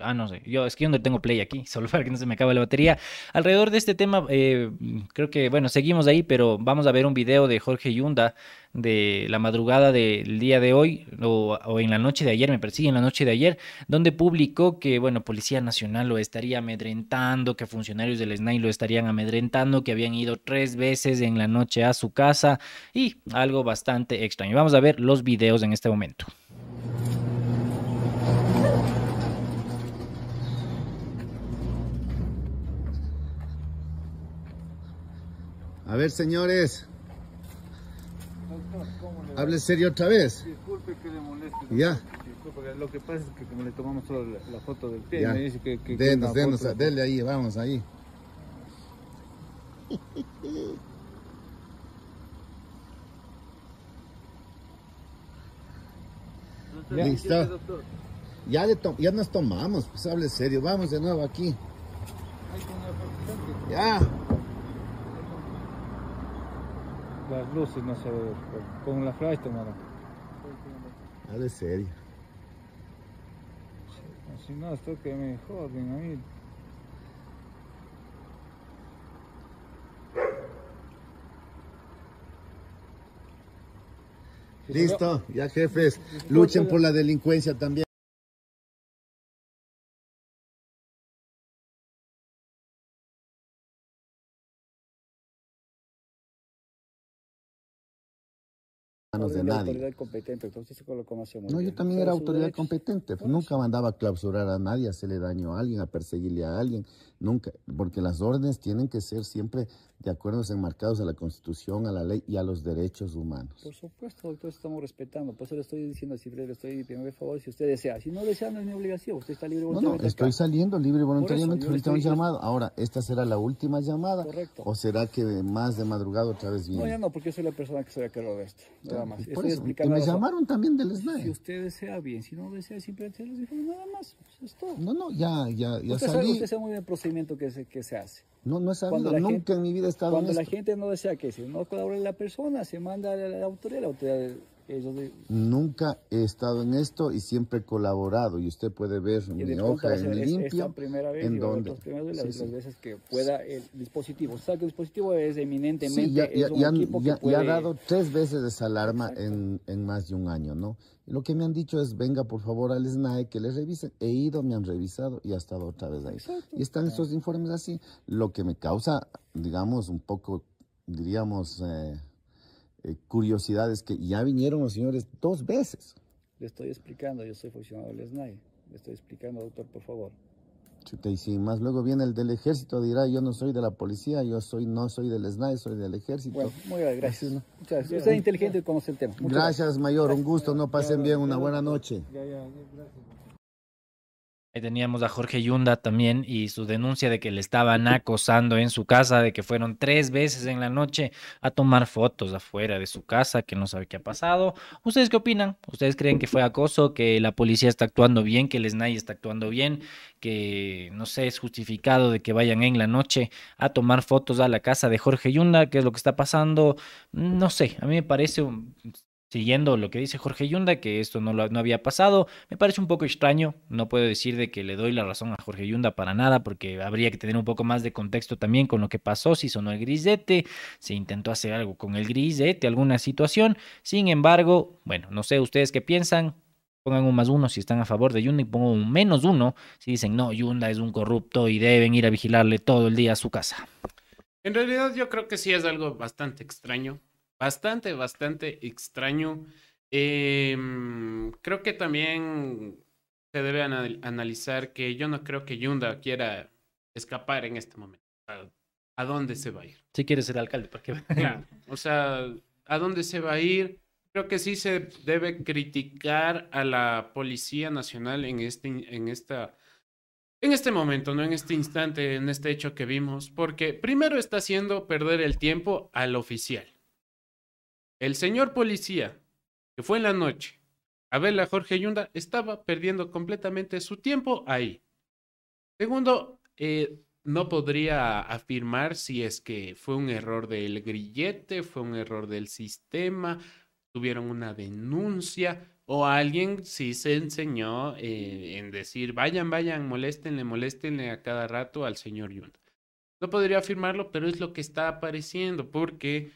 Ah, no sé. Yo es que yo no tengo play aquí, solo para que no se me acabe la batería. Alrededor de este tema, eh, creo que, bueno, seguimos ahí, pero vamos a ver un video de Jorge Yunda de la madrugada del día de hoy, o, o en la noche de ayer, me persigue en la noche de ayer, donde publicó que, bueno, Policía Nacional lo estaría amedrentando, que funcionarios del SNAI lo estarían amedrentando, que habían ido tres veces en la noche a su casa y algo bastante extraño. Vamos a ver los videos en este momento. A ver, señores. Hable serio otra vez. Disculpe que le moleste. Ya. Disculpe, lo que pasa es que como le tomamos solo la, la foto del pie, Ya. me dice que... que que Denos, una denos, foto- dele ahí, vamos ahí. Listo. Ya, le to- ya nos tomamos, pues hable serio. Vamos de nuevo aquí. Ya. Las luces no se ven. Con la flash tomaron. Hable serio. Si no, esto que me joden a mí. Listo, ya jefes. Luchen por la delincuencia también. Manos de nadie. autoridad competente, entonces. No, yo también era autoridad competente. pues, Nunca mandaba a clausurar a nadie, a hacerle daño a alguien, a perseguirle a alguien. Nunca. Porque las órdenes tienen que ser siempre de acuerdo enmarcados a la Constitución, a la ley y a los derechos humanos. Por supuesto, doctor, estamos respetando. Por eso le estoy diciendo, si le estoy pidiendo favor, si usted desea. Si no desea, no es mi obligación. Usted está libre No, no, voluntariamente estoy acá. saliendo libre eso, voluntariamente yo le frente a un llamado. Ahora, ¿esta será la última llamada? Correcto. ¿O será que más de madrugada otra vez No, viene? ya no, porque yo soy la persona que soy a cargo de esto. Nada más. Por Estoy eso, explicando. que me la- llamaron también del Si SNAE. usted desea, bien. Si no desea, simplemente les digo nada más. Pues es todo. No, no, ya, ya, ya usted, sabe, usted sabe muy bien el procedimiento que se, que se hace. No, no he sabido, nunca gente- en mi vida en Cuando la esto. gente no desea que si no colabore la persona, se manda a la, autoridad. La autoridad ellos de- Nunca he estado en esto y siempre he colaborado. Y usted puede ver y mi hoja en es- limpio. esta primera vez ¿En Sí, las, sí. las veces que pueda el dispositivo. O sea, que el dispositivo es eminentemente Sí, ya, es ya- un ya- equipo ya- que puede... ya ha dado tres veces esa alarma en, en más de un año, ¿no? Lo que me han dicho es, venga por favor al SNAE que les revisen. He ido, me han revisado y ha estado otra vez ahí. Y están esos informes así. Lo que me causa, digamos, un poco, diríamos, eh, eh, curiosidad es que ya vinieron los señores dos veces. Le estoy explicando, yo soy funcionario del SNAI. Le estoy explicando, doctor, por favor. Chuta, Y más luego viene el del ejército, dirá, yo no soy de la policía, yo soy no soy del SNAE, soy del ejército. Bueno, muy bien, gracias. Muchas gracias. Usted es inteligente y conoce el tema. Muchas Gracias, mayor, un gusto, no pasen bien, una buena noche. Ya, ya, gracias. Teníamos a Jorge Yunda también y su denuncia de que le estaban acosando en su casa, de que fueron tres veces en la noche a tomar fotos afuera de su casa, que no sabe qué ha pasado. ¿Ustedes qué opinan? ¿Ustedes creen que fue acoso, que la policía está actuando bien, que el SNAI está actuando bien, que no sé, es justificado de que vayan en la noche a tomar fotos a la casa de Jorge Yunda? ¿Qué es lo que está pasando? No sé, a mí me parece un- siguiendo lo que dice Jorge Yunda, que esto no, lo- había pasado, me parece un poco extraño. No puedo decir de que le doy la razón a Jorge Yunda para nada, porque habría que tener un poco más de contexto también con lo que pasó, si sonó el grisete, se intentó hacer algo con el grisete, alguna situación. Sin embargo, bueno, no sé ustedes qué piensan. Pongan un más uno si están a favor de Yunda y pongan un menos uno si dicen no, Yunda es un corrupto y deben ir a vigilarle todo el día a su casa. En realidad yo creo que sí es algo bastante extraño. Bastante, bastante extraño. Em, creo que también se debe anal- analizar que yo no creo que Yunda quiera escapar en este momento. ¿A, dónde se va a ir? Si quieres ser alcalde, ¿para qué? Claro, o sea, ¿a dónde se va a ir? Creo que sí se debe criticar a la Policía Nacional en este, en esta, en este momento, no en este instante, en este hecho que vimos, porque primero está haciendo perder el tiempo al oficial. El señor policía, que fue en la noche a ver a Jorge Yunda, estaba perdiendo completamente su tiempo ahí. Segundo, eh, no podría afirmar si es que fue un error del grillete, fue un error del sistema, tuvieron una denuncia o alguien sí se enseñó eh, en decir, vayan, vayan, moléstenle, moléstenle a cada rato al señor Yunda. No podría afirmarlo, pero es lo que está apareciendo porque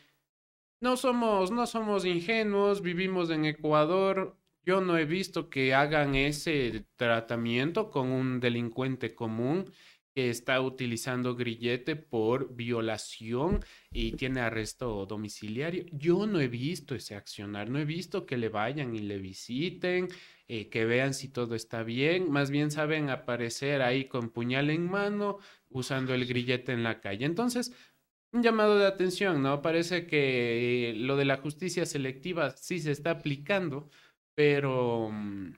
no somos, no somos ingenuos, vivimos en Ecuador. Yo no he visto que hagan ese tratamiento con un delincuente común que está utilizando grillete por violación y tiene arresto domiciliario. Yo no he visto ese accionar, no he visto que le vayan y le visiten, eh, que vean si todo está bien. Más bien saben aparecer ahí con puñal en mano, usando el grillete en la calle. Entonces, un llamado de atención, ¿no? Parece que eh, lo de la justicia selectiva sí se está aplicando, pero mm,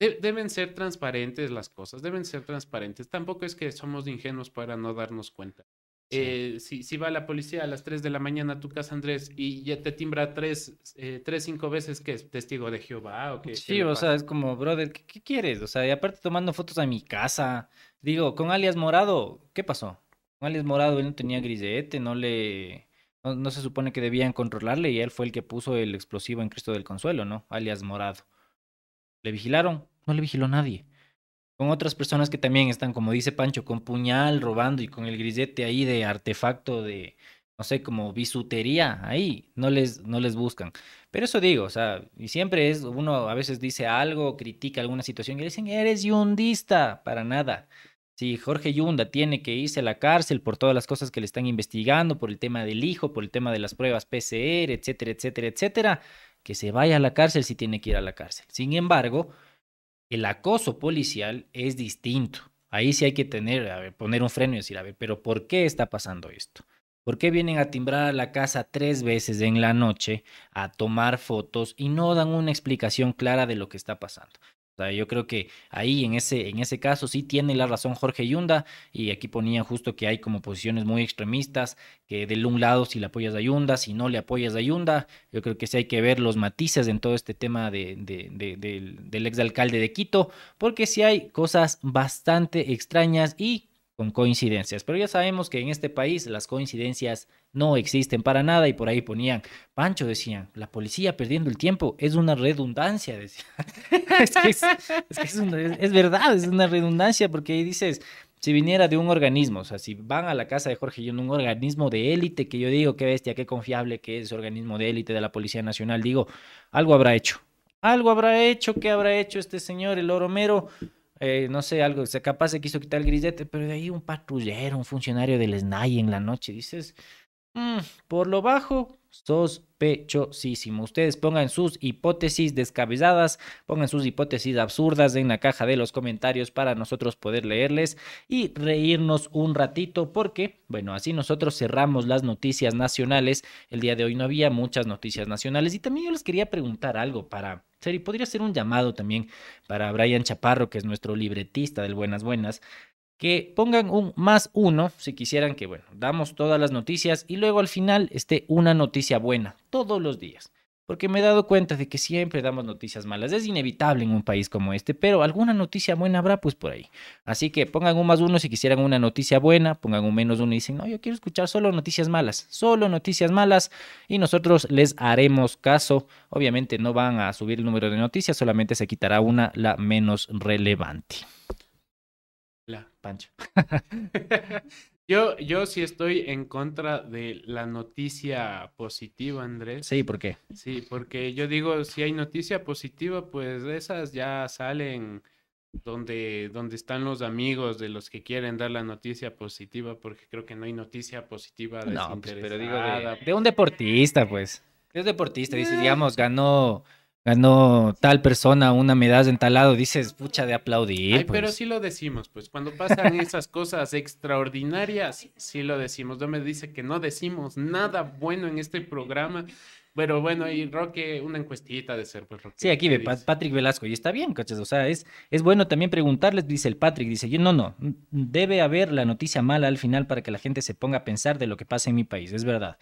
de- deben ser transparentes las cosas, deben ser transparentes. Tampoco es que somos ingenuos para no darnos cuenta. Eh, si, si va la policía a las 3 de la mañana a tu casa, Andrés, y ya te timbra tres, eh, tres cinco veces, que es testigo de Jehová? ¿o qué Sí, o pasa? sea, es como, brother, ¿qué, qué quieres? O sea, y aparte tomando fotos a mi casa. Digo, con alias Morado, ¿qué pasó? Con alias Morado él no tenía grisete, no le... No, no se supone que debían controlarle y él fue el que puso el explosivo en Cristo del Consuelo, ¿no? Alias Morado. ¿Le vigilaron? No le vigiló nadie. Con otras personas que también están, como dice Pancho, con puñal robando y con el grisete ahí de artefacto de, no sé, como bisutería, ahí no les, no les buscan. Pero eso digo, o sea, y siempre es, uno a veces dice algo, critica alguna situación y le dicen, eres yundista, para nada. Si Jorge Yunda tiene que irse a la cárcel por todas las cosas que le están investigando, por el tema del hijo, por el tema de las pruebas PCR, etcétera, etcétera, etcétera, que se vaya a la cárcel si tiene que ir a la cárcel. Sin embargo, el acoso policial es distinto. Ahí sí hay que tener, a ver, poner un freno y decir, a ver, pero ¿por qué está pasando esto? ¿Por qué vienen a timbrar a la casa tres veces en la noche a tomar fotos y no dan una explicación clara de lo que está pasando? O sea, yo creo que ahí en ese, en ese caso sí tiene la razón Jorge Yunda y aquí ponían justo que hay como posiciones muy extremistas, que del un lado si le apoyas a Yunda, si no le apoyas a Yunda, yo creo que sí hay que ver los matices en todo este tema de, de- de- del, del exalcalde de Quito, porque sí hay cosas bastante extrañas y con coincidencias, pero ya sabemos que en este país las coincidencias no existen para nada y por ahí ponían, Pancho decían, la policía perdiendo el tiempo es una redundancia, decía. es que, es, verdad, es una redundancia porque ahí dices, si viniera de un organismo, o sea, si van a la casa de Jorge Yunda, un organismo de élite, que yo digo, qué bestia, qué confiable que es ese organismo de élite de la Policía Nacional, digo, algo habrá hecho. Algo habrá hecho, ¿qué habrá hecho este señor, el oromero? Eh, no sé, algo, se capaz se quiso quitar el grisete, pero de ahí un patrullero, un funcionario del SNAI en la noche, dices, "Mm, por lo bajo, sospechosísimo. Ustedes pongan sus hipótesis descabezadas, pongan sus hipótesis absurdas en la caja de los comentarios para nosotros poder leerles y reírnos un ratito, porque, bueno, así nosotros cerramos las noticias nacionales. El día de hoy no había muchas noticias nacionales y también yo les quería preguntar algo para, serio, podría ser un llamado también para Brian Chaparro, que es nuestro libretista del Buenas Buenas, que pongan un más uno si quisieran que, bueno, damos todas las noticias y luego al final esté una noticia buena todos los días. Porque me he dado cuenta de que siempre damos noticias malas. Es inevitable en un país como este, pero alguna noticia buena habrá pues por ahí. Así que pongan un más uno si quisieran una noticia buena, pongan un menos uno y dicen, no, yo quiero escuchar solo noticias malas, solo noticias malas y nosotros les haremos caso. Obviamente no van a subir el número de noticias, solamente se quitará una, la menos relevante. La- Pancho. yo, yo sí estoy en contra de la noticia positiva, Andrés. Sí, ¿por qué? Sí, porque yo digo, si hay noticia positiva, pues esas ya salen donde, donde están los amigos de los que quieren dar la noticia positiva, porque creo que no hay noticia positiva No, pues, pero digo de, de un deportista, pues. Es deportista, dices, digamos, ganó, ganó tal persona una medalla en tal lado, dices, pucha de aplaudir. Ay, pero pues. sí lo decimos, pues cuando pasan esas cosas extraordinarias, sí lo decimos. No me dice que no decimos nada bueno en este programa. Pero bueno, y Roque, una encuestita de ser, pues Roque. Sí, aquí ¿qué ve? Patrick Velasco y está bien, ¿cachas? O sea, es, es bueno también preguntarles, dice el Patrick, dice, yo no, no, debe haber la noticia mala al final para que la gente se ponga a pensar de lo que pasa en mi país, es verdad.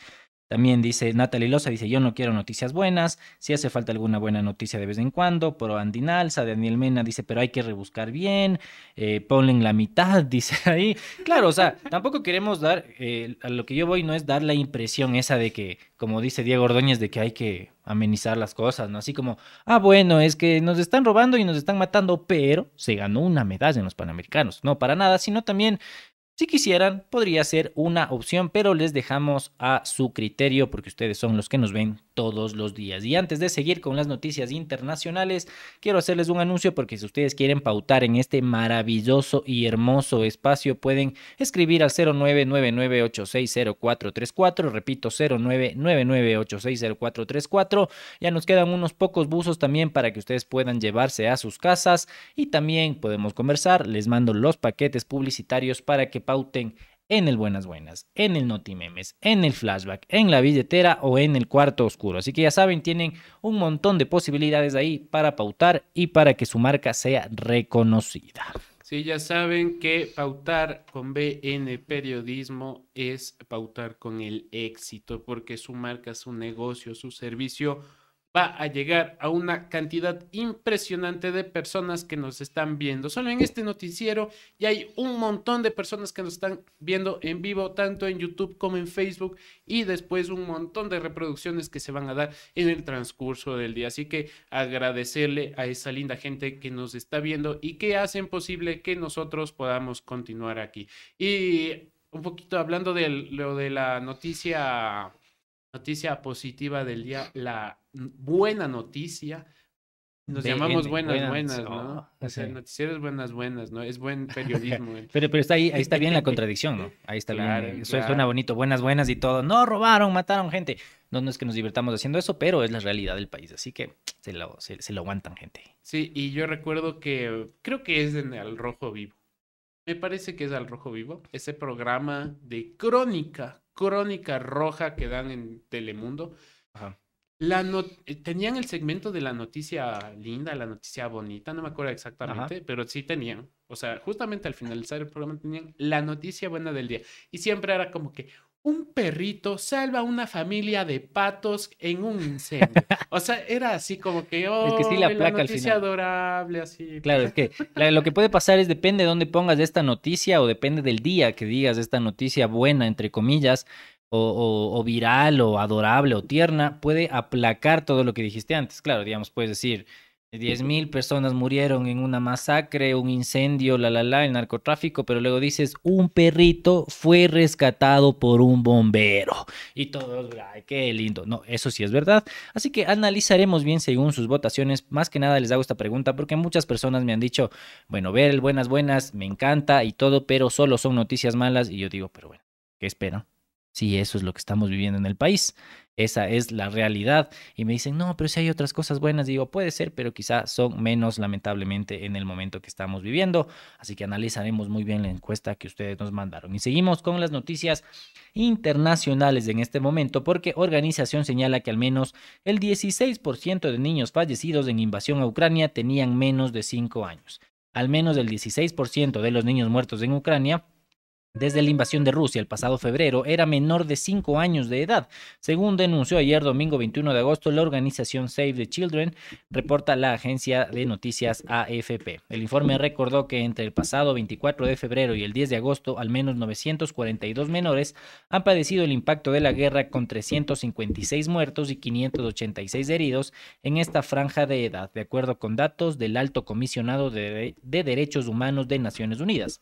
También dice Natalie Loza, dice, yo no quiero noticias buenas, si hace falta alguna buena noticia de vez en cuando, Pro Andinalza, Daniel Mena dice, pero hay que rebuscar bien, eh, ponle en la mitad, dice ahí. Claro, o sea, tampoco queremos dar, eh, a lo que yo voy no es dar la impresión esa de que, como dice Diego Ordóñez, de que hay que amenizar las cosas, ¿no? Así como, ah, bueno, es que nos están robando y nos están matando, pero se ganó una medalla en los Panamericanos. No para nada, sino también si quisieran, podría ser una opción, pero les dejamos a su criterio porque ustedes son los que nos ven todos los días. Y antes de seguir con las noticias internacionales, quiero hacerles un anuncio porque si ustedes quieren pautar en este maravilloso y hermoso espacio, pueden escribir al 0999860434, repito, 0999860434. Ya nos quedan unos pocos buzos también para que ustedes puedan llevarse a sus casas y también podemos conversar. Les mando los paquetes publicitarios para que pauten en el Buenas Buenas, en el Notimemes, en el Flashback, en la billetera o en el cuarto oscuro. Así que ya saben, tienen un montón de posibilidades ahí para pautar y para que su marca sea reconocida. Sí, ya saben que pautar con BN Periodismo es pautar con el éxito, porque su marca, su negocio, su servicio va a llegar a una cantidad impresionante de personas que nos están viendo. Solo en este noticiero ya hay un montón de personas que nos están viendo en vivo, tanto en YouTube como en Facebook, y después un montón de reproducciones que se van a dar en el transcurso del día. Así que agradecerle a esa linda gente que nos está viendo y que hacen posible que nosotros podamos continuar aquí. Y un poquito hablando de lo de la noticia noticia positiva del día, la buena noticia. Nos llamamos buenas, buenas, ¿no? O sea, noticieros buenas, buenas, ¿no? Es buen periodismo. pero, pero está ahí, ahí está bien la contradicción, ¿no? Ahí está bien. Suena bonito, buenas, buenas y todo. No, robaron, mataron gente. No, no es que nos divertamos haciendo eso, pero es la realidad del país. Así que se lo, se, lo aguantan, gente. Sí, y yo recuerdo que creo que es en el Rojo Vivo. Me parece que es al Rojo Vivo. Ese programa de crónica crónica roja que dan en Telemundo. La eh, tenían el segmento de la noticia linda, la noticia bonita, no me acuerdo exactamente, pero sí tenían. O sea, justamente al finalizar el programa tenían la noticia buena del día. Y siempre era como que un perrito salva a una familia de patos en un incendio. O sea, era así como que, oh, es que sí la, placa noticia adorable, así. Claro, es que lo que puede pasar es depende de dónde pongas esta noticia o depende del día que digas esta noticia buena, entre comillas, o, o viral o adorable o tierna, puede aplacar todo lo que dijiste antes. Claro, digamos, puedes decir, 10.000 personas murieron en una masacre, un incendio, la la la, el narcotráfico, pero luego dices, un perrito fue rescatado por un bombero. Y todos, ay, qué lindo. No, eso sí es verdad. Así que analizaremos bien según sus votaciones. Más que nada les hago esta pregunta porque muchas personas me han dicho, bueno, ver el buenas buenas me encanta y todo, pero solo son noticias malas. Y yo digo, pero bueno, ¿qué esperan? Si eso es lo que estamos viviendo en el país. Esa es la realidad. Y me dicen, no, pero si hay otras cosas buenas. Digo, puede ser, pero quizá son menos lamentablemente en el momento que estamos viviendo. Así que analizaremos muy bien la encuesta que ustedes nos mandaron. Y seguimos con las noticias internacionales en este momento, porque organización señala que al menos el 16% de niños fallecidos en invasión a Ucrania tenían menos de 5 años. Al menos el 16% de los niños muertos en Ucrania desde la invasión de Rusia el pasado febrero era menor de 5 años de edad. Según denunció ayer domingo 21 de agosto la organización Save the Children, reporta la agencia de noticias AFP. El informe recordó que entre el pasado 24 de febrero y el 10 de agosto al menos 942 menores han padecido el impacto de la guerra con 356 muertos y 586 heridos en esta franja de edad, de acuerdo con datos del Alto Comisionado de, de Derechos Humanos de Naciones Unidas.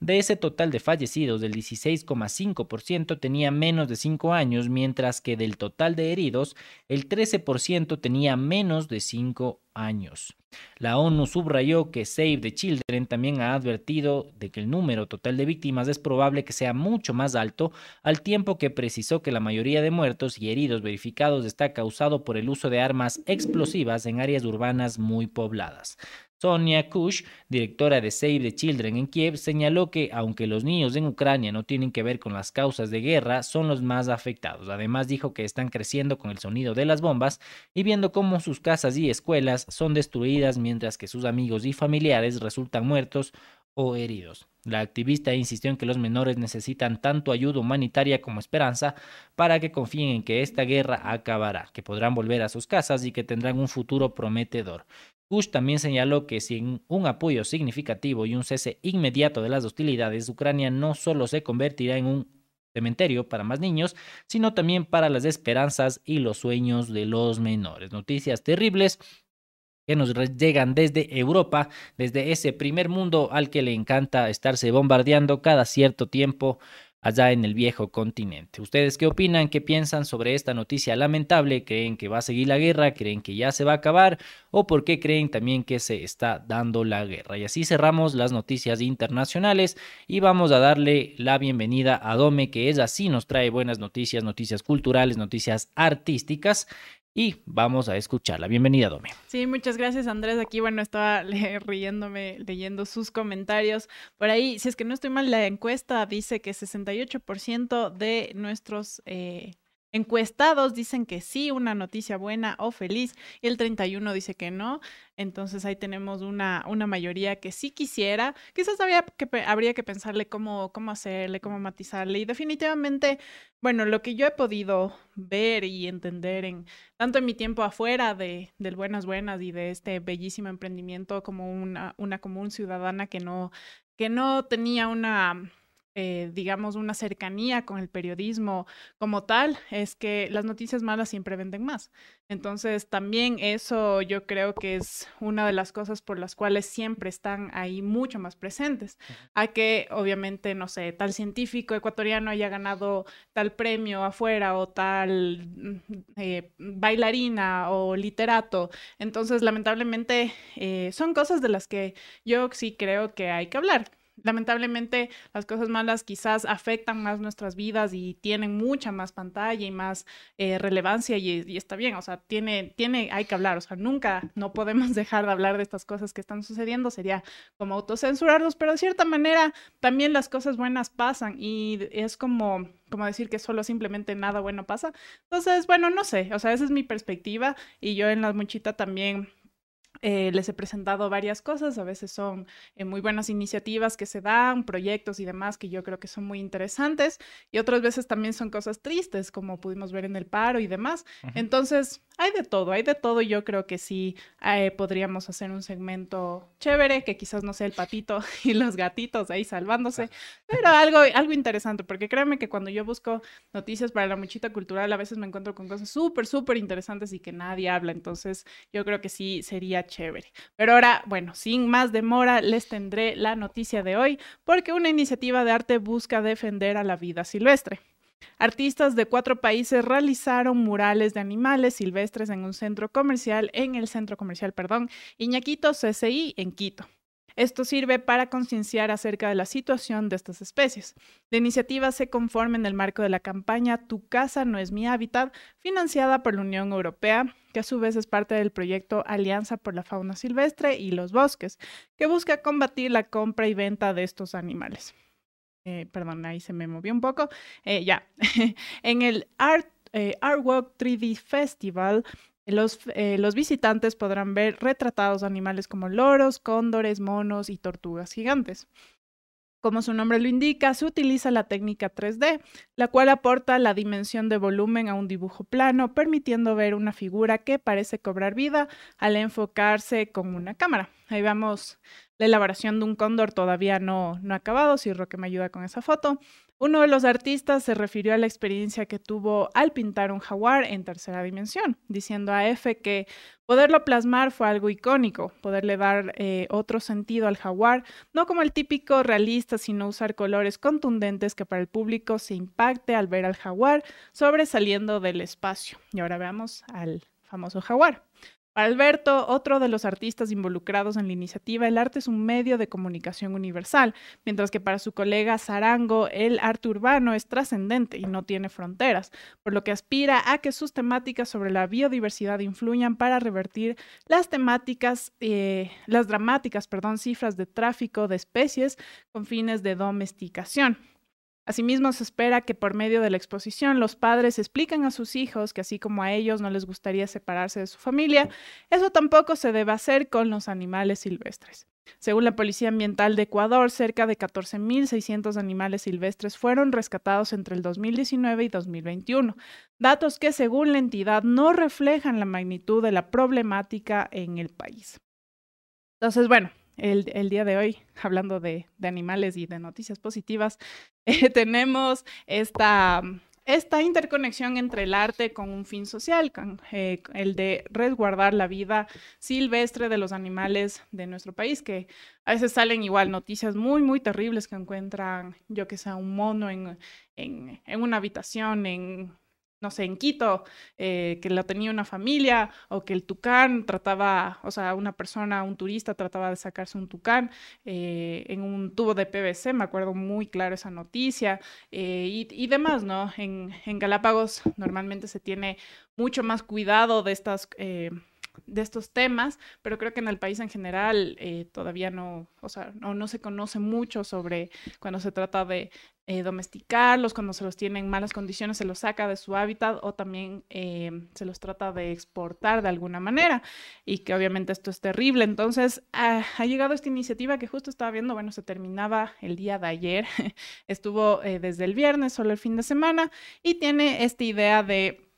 De ese total de fallecidos, del 16,5% tenía menos de 5 años, mientras que del total de heridos, el 13% tenía menos de 5 años. La ONU subrayó que Save the Children también ha advertido de que el número total de víctimas es probable que sea mucho más alto, al tiempo que precisó que la mayoría de muertos y heridos verificados está causado por el uso de armas explosivas en áreas urbanas muy pobladas. Sonia Kush, directora de Save the Children en Kiev, señaló que aunque los niños en Ucrania no tienen que ver con las causas de guerra, son los más afectados. Además dijo que están creciendo con el sonido de las bombas y viendo cómo sus casas y escuelas son destruidas mientras que sus amigos y familiares resultan muertos o heridos. La activista insistió en que los menores necesitan tanto ayuda humanitaria como esperanza para que confíen en que esta guerra acabará, que podrán volver a sus casas y que tendrán un futuro prometedor. Bush también señaló que sin un apoyo significativo y un cese inmediato de las hostilidades, Ucrania no solo se convertirá en un cementerio para más niños, sino también para las esperanzas y los sueños de los menores. Noticias terribles que nos llegan desde Europa, desde ese primer mundo al que le encanta estarse bombardeando cada cierto tiempo allá en el viejo continente. ¿Ustedes qué opinan? ¿Qué piensan sobre esta noticia lamentable? ¿Creen que va a seguir la guerra? ¿Creen que ya se va a acabar? ¿O por qué creen también que se está dando la guerra? Y así cerramos las noticias internacionales y vamos a darle la bienvenida a Dome, que ella sí nos trae buenas noticias, noticias culturales, noticias artísticas y vamos a escucharla. Bienvenida, Dome. Sí, muchas gracias, Andrés. Aquí, bueno, estaba riéndome, leyendo sus comentarios. Por ahí, si es que no estoy mal, la encuesta dice que 68% de nuestros... Eh, encuestados dicen que sí, una noticia buena o feliz, y el 31 dice que no. Entonces ahí tenemos una, una mayoría que sí quisiera. Quizás habría que, habría que pensarle cómo, cómo hacerle, cómo matizarle. Y definitivamente, bueno, lo que yo he podido ver y entender en tanto en mi tiempo afuera de, del Buenas Buenas y de este bellísimo emprendimiento como una, una común ciudadana que no, que no tenía una, eh, digamos, una cercanía con el periodismo como tal, es que las noticias malas siempre venden más. Entonces, también eso yo creo que es una de las cosas por las cuales siempre están ahí mucho más presentes. A que, obviamente, no sé, tal científico ecuatoriano haya ganado tal premio afuera o tal mm, eh, bailarina o literato. Entonces, lamentablemente, eh, son cosas de las que yo sí creo que hay que hablar. Lamentablemente, las cosas malas quizás afectan más nuestras vidas y tienen mucha más pantalla y más eh, relevancia y, está bien, o sea, tiene, tiene, hay que hablar, o sea, nunca no podemos dejar de hablar de estas cosas que están sucediendo, sería como autocensurarlos, pero de cierta manera también las cosas buenas pasan y es como, como decir que solo simplemente nada bueno pasa. Entonces, bueno, no sé, o sea, esa es mi perspectiva y yo en la muchita también eh, les he presentado varias cosas, a veces son eh, muy buenas iniciativas que se dan, proyectos y demás que yo creo que son muy interesantes, y otras veces también son cosas tristes, como pudimos ver en el paro y demás. Entonces, hay de todo, hay de todo, y yo creo que sí eh, podríamos hacer un segmento chévere, que quizás no sea el patito y los gatitos ahí salvándose, pero algo, algo interesante, porque créanme que cuando yo busco noticias para la muchita cultural, a veces me encuentro con cosas súper, súper interesantes y que nadie habla, entonces yo creo que sí sería chévere. Pero ahora, bueno, sin más demora, les tendré la noticia de hoy, porque una iniciativa de arte busca defender a la vida silvestre. Artistas de cuatro países realizaron murales de animales silvestres en un centro comercial, en el centro comercial, perdón, Iñaquito CCI en Quito. Esto sirve para concienciar acerca de la situación de estas especies. La iniciativa se conforma en el marco de la campaña Tu casa no es mi hábitat, financiada por la Unión Europea, que a su vez es parte del proyecto Alianza por la Fauna Silvestre y los Bosques, que busca combatir la compra y venta de estos animales. Eh, perdón, ahí se me movió un poco. Eh, ya, en el Art, eh, Art Walk 3D Festival, los, eh, los, visitantes podrán ver retratados animales como loros, cóndores, monos y tortugas gigantes. Como su nombre lo indica, se utiliza la técnica 3D, la cual aporta la dimensión de volumen a un dibujo plano, permitiendo ver una figura que parece cobrar vida al enfocarse con una cámara. Ahí vamos la elaboración de un cóndor todavía no, no acabado, si Roque me ayuda con esa foto. Uno de los artistas se refirió a la experiencia que tuvo al pintar un jaguar en tercera dimensión, diciendo a F que poderlo plasmar fue algo icónico, poderle dar eh, otro sentido al jaguar, no como el típico realista, sino usar colores contundentes que para el público se impacte al ver al jaguar sobresaliendo del espacio. Y ahora veamos al famoso jaguar. Para Alberto, otro de los artistas involucrados en la iniciativa, el arte es un medio de comunicación universal, mientras que para su colega Zarango, el arte urbano es trascendente y no tiene fronteras, por lo que aspira a que sus temáticas sobre la biodiversidad influyan para revertir las temáticas, eh, las dramáticas, perdón, cifras de tráfico de especies con fines de domesticación. Asimismo, se espera que por medio de la exposición los padres expliquen a sus hijos que así como a ellos no les gustaría separarse de su familia, eso tampoco se debe hacer con los animales silvestres. Según la Policía Ambiental de Ecuador, cerca de 14.600 animales silvestres fueron rescatados entre el 2019 y 2021, datos que según la entidad no reflejan la magnitud de la problemática en el país. Entonces, bueno, el, día de hoy, hablando de, animales y de noticias positivas, eh, tenemos esta, esta interconexión entre el arte con un fin social, eh, el de resguardar la vida silvestre de los animales de nuestro país, que a veces salen igual noticias muy, muy terribles que encuentran, yo que sé, un mono en, en, en una habitación, en no sé, en Quito, eh, que lo tenía una familia, o que el tucán trataba, o sea, una persona, un turista trataba de sacarse un tucán eh, en un tubo de PVC, me acuerdo muy claro esa noticia, eh, y, y, demás, ¿no? En, en, Galápagos normalmente se tiene mucho más cuidado de estas de estos temas, pero creo que en el país en general todavía no, o sea, no, no se conoce mucho sobre cuando se trata de eh, domesticarlos, cuando se los tiene en malas condiciones, se los saca de su hábitat o también eh, se los trata de exportar de alguna manera y que obviamente esto es terrible. Entonces ha, ha llegado esta iniciativa que justo estaba viendo, bueno, se terminaba el día de ayer, estuvo eh, desde el viernes, solo el fin de semana y tiene esta idea de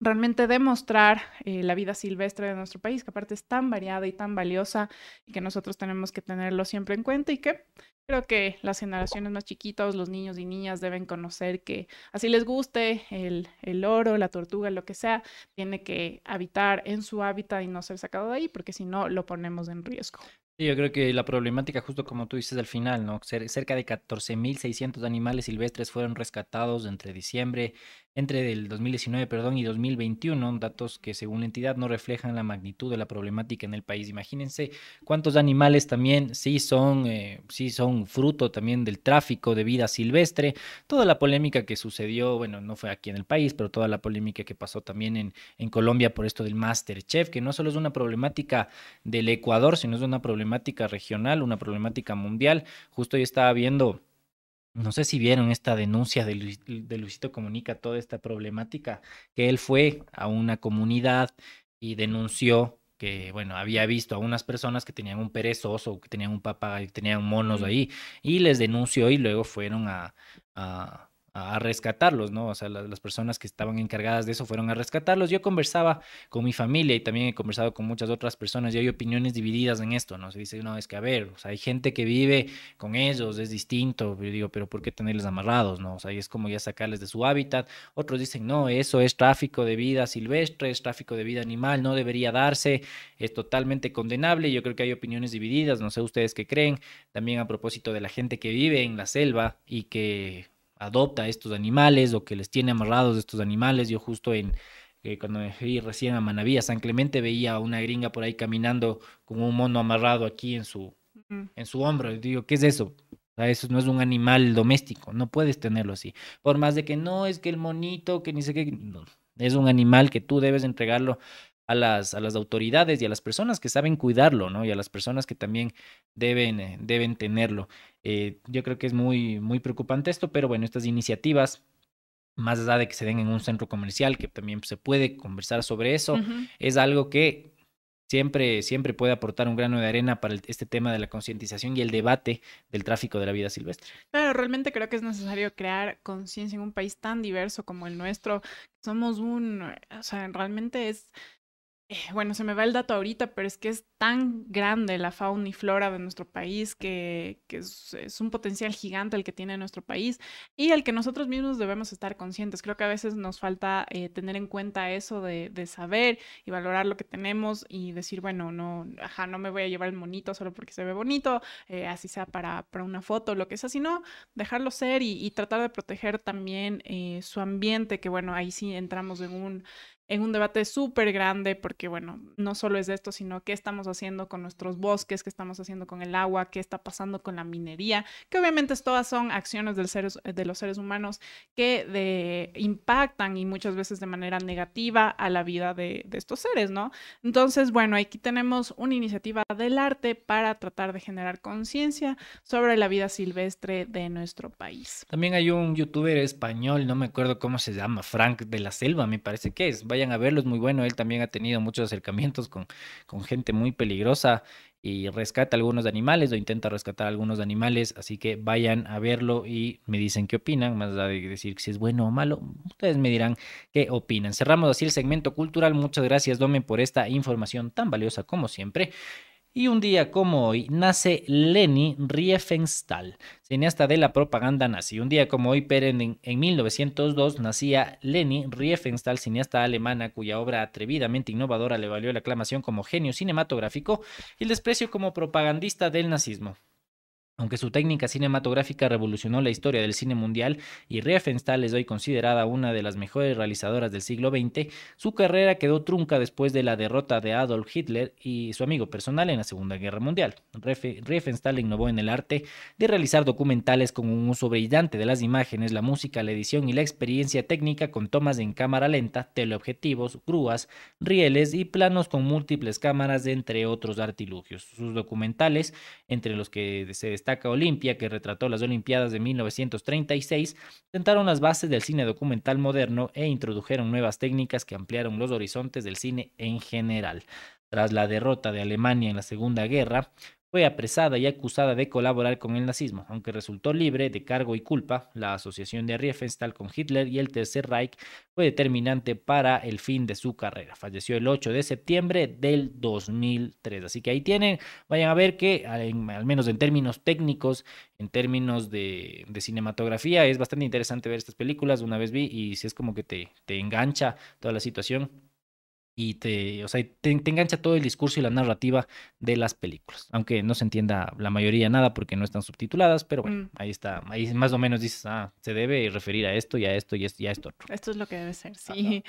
realmente demostrar eh, la vida silvestre de nuestro país, que aparte es tan variada y tan valiosa y que nosotros tenemos que tenerlo siempre en cuenta y que creo que las generaciones más chiquitas, los niños y niñas deben conocer que así les guste el, el oro, la tortuga, lo que sea, tiene que habitar en su hábitat y no ser sacado de ahí, porque si no lo ponemos en riesgo. Sí, yo creo que la problemática, justo como tú dices al final, ¿no? Cer- cerca de 14.600 animales silvestres fueron rescatados entre diciembre, entre el 2019, perdón, y 2021, datos que según la entidad no reflejan la magnitud de la problemática en el país. Imagínense cuántos animales también sí son, eh, sí son fruto también del tráfico de vida silvestre, toda la polémica que sucedió, bueno, no fue aquí en el país, pero toda la polémica que pasó también en, en Colombia por esto del Masterchef, que no solo es una problemática del Ecuador, sino es una problemática regional, una problemática mundial. Justo yo estaba viendo, no sé si vieron esta denuncia de, Luis- de Luisito Comunica, toda esta problemática, que él fue a una comunidad y denunció que, bueno, había visto a unas personas que tenían un perezoso, que tenían un papá, que tenían monos ahí, y les denunció y luego fueron a, a, a rescatarlos, ¿no? O sea, la- las personas que estaban encargadas de eso fueron a rescatarlos. Yo conversaba con mi familia y también he conversado con muchas otras personas y hay opiniones divididas en esto, ¿no? Se dice, no, es que a ver, o sea, hay gente que vive con ellos, es distinto, yo digo, pero ¿por qué tenerles amarrados, no? O sea, y es como ya sacarles de su hábitat. Otros dicen, no, eso es tráfico de vida silvestre, es tráfico de vida animal, no debería darse, es totalmente condenable. Yo creo que hay opiniones divididas, no sé ustedes qué creen. También a propósito de la gente que vive en la selva y que adopta a estos animales o que les tiene amarrados estos animales. Yo justo en eh, cuando me fui recién a Manaví, a San Clemente, veía a una gringa por ahí caminando con un mono amarrado aquí en su, en su hombro. Y digo, ¿qué es eso? O sea, eso no es un animal doméstico, no puedes tenerlo así. Por más de que no, es que el monito, que ni sé qué, no, es un animal que tú debes entregarlo a las, a las autoridades y a las personas que saben cuidarlo, ¿no? Y a las personas que también deben, eh, deben tenerlo. Eh, yo creo que es muy, muy preocupante esto, pero bueno, estas iniciativas, más allá de que se den en un centro comercial, que también se puede conversar sobre eso, es algo que siempre, siempre puede aportar un grano de arena para este tema de la concientización y el debate del tráfico de la vida silvestre. Pero realmente creo que es necesario crear conciencia en un país tan diverso como el nuestro. Somos un, o sea, realmente es, eh, bueno, se me va el dato ahorita, pero es que es tan grande la fauna y flora de nuestro país que, es, un potencial gigante el que tiene nuestro país y el que nosotros mismos debemos estar conscientes. Creo que a veces nos falta eh, tener en cuenta eso de, saber y valorar lo que tenemos y decir, bueno, no, ajá, no me voy a llevar el monito solo porque se ve bonito, eh, así sea para, para una foto, lo que sea, sino dejarlo ser y, y tratar de proteger también su ambiente, que bueno, ahí sí entramos en un, en un debate súper grande, porque bueno, no solo es de esto, sino qué estamos haciendo con nuestros bosques, qué estamos haciendo con el agua, qué está pasando con la minería, que obviamente todas son acciones del seres, de los seres humanos que de, impactan y muchas veces de manera negativa a la vida de, de estos seres, ¿no? Entonces, bueno, aquí tenemos una iniciativa del arte para tratar de generar conciencia sobre la vida silvestre de nuestro país. También hay un youtuber español, no me acuerdo cómo se llama, Frank de la Selva, me parece que es. Vayan a verlo, es muy bueno. Él también ha tenido muchos acercamientos con, con gente muy peligrosa y rescata algunos animales o intenta rescatar algunos animales. Así que vayan a verlo y me dicen qué opinan, más allá de decir si es bueno o malo. Ustedes me dirán qué opinan. Cerramos así el segmento cultural. Muchas gracias, Domen, por esta información tan valiosa como siempre. Y un día como hoy nace Leni Riefenstahl, cineasta de la propaganda nazi. Un día como hoy, pero en, en 1902, nacía Leni Riefenstahl, cineasta alemana cuya obra atrevidamente innovadora le valió la aclamación como genio cinematográfico y el desprecio como propagandista del nazismo. Aunque su técnica cinematográfica revolucionó la historia del cine mundial y Riefenstahl es hoy considerada una de las mejores realizadoras del siglo XX, su carrera quedó trunca después de la derrota de Adolf Hitler y su amigo personal en la Segunda Guerra Mundial. Riefenstahl innovó en el arte de realizar documentales con un uso brillante de las imágenes, la música, la edición y la experiencia técnica con tomas en cámara lenta, teleobjetivos, grúas, rieles y planos con múltiples cámaras, entre otros artilugios. Sus documentales, entre los que se destaca Olimpia, que retrató las Olimpiadas de 1936, sentaron las bases del cine documental moderno e introdujeron nuevas técnicas que ampliaron los horizontes del cine en general. Tras la derrota de Alemania en la Segunda Guerra, fue apresada y acusada de colaborar con el nazismo, aunque resultó libre de cargo y culpa. La asociación de Riefenstahl con Hitler y el Tercer Reich fue determinante para el fin de su carrera. Falleció el 8 de septiembre del 2003. Así que ahí tienen, vayan a ver que al menos en términos técnicos, en términos de, cinematografía, es bastante interesante ver estas películas. Una vez vi y si es como que te, te engancha toda la situación y te, o sea, te, engancha todo el discurso y la narrativa de las películas. Aunque no se entienda la mayoría nada porque no están subtituladas, pero bueno, mm. ahí está. Ahí más o menos dices, ah, se debe referir a esto y a esto y a esto otro. Esto es lo que debe ser, sí.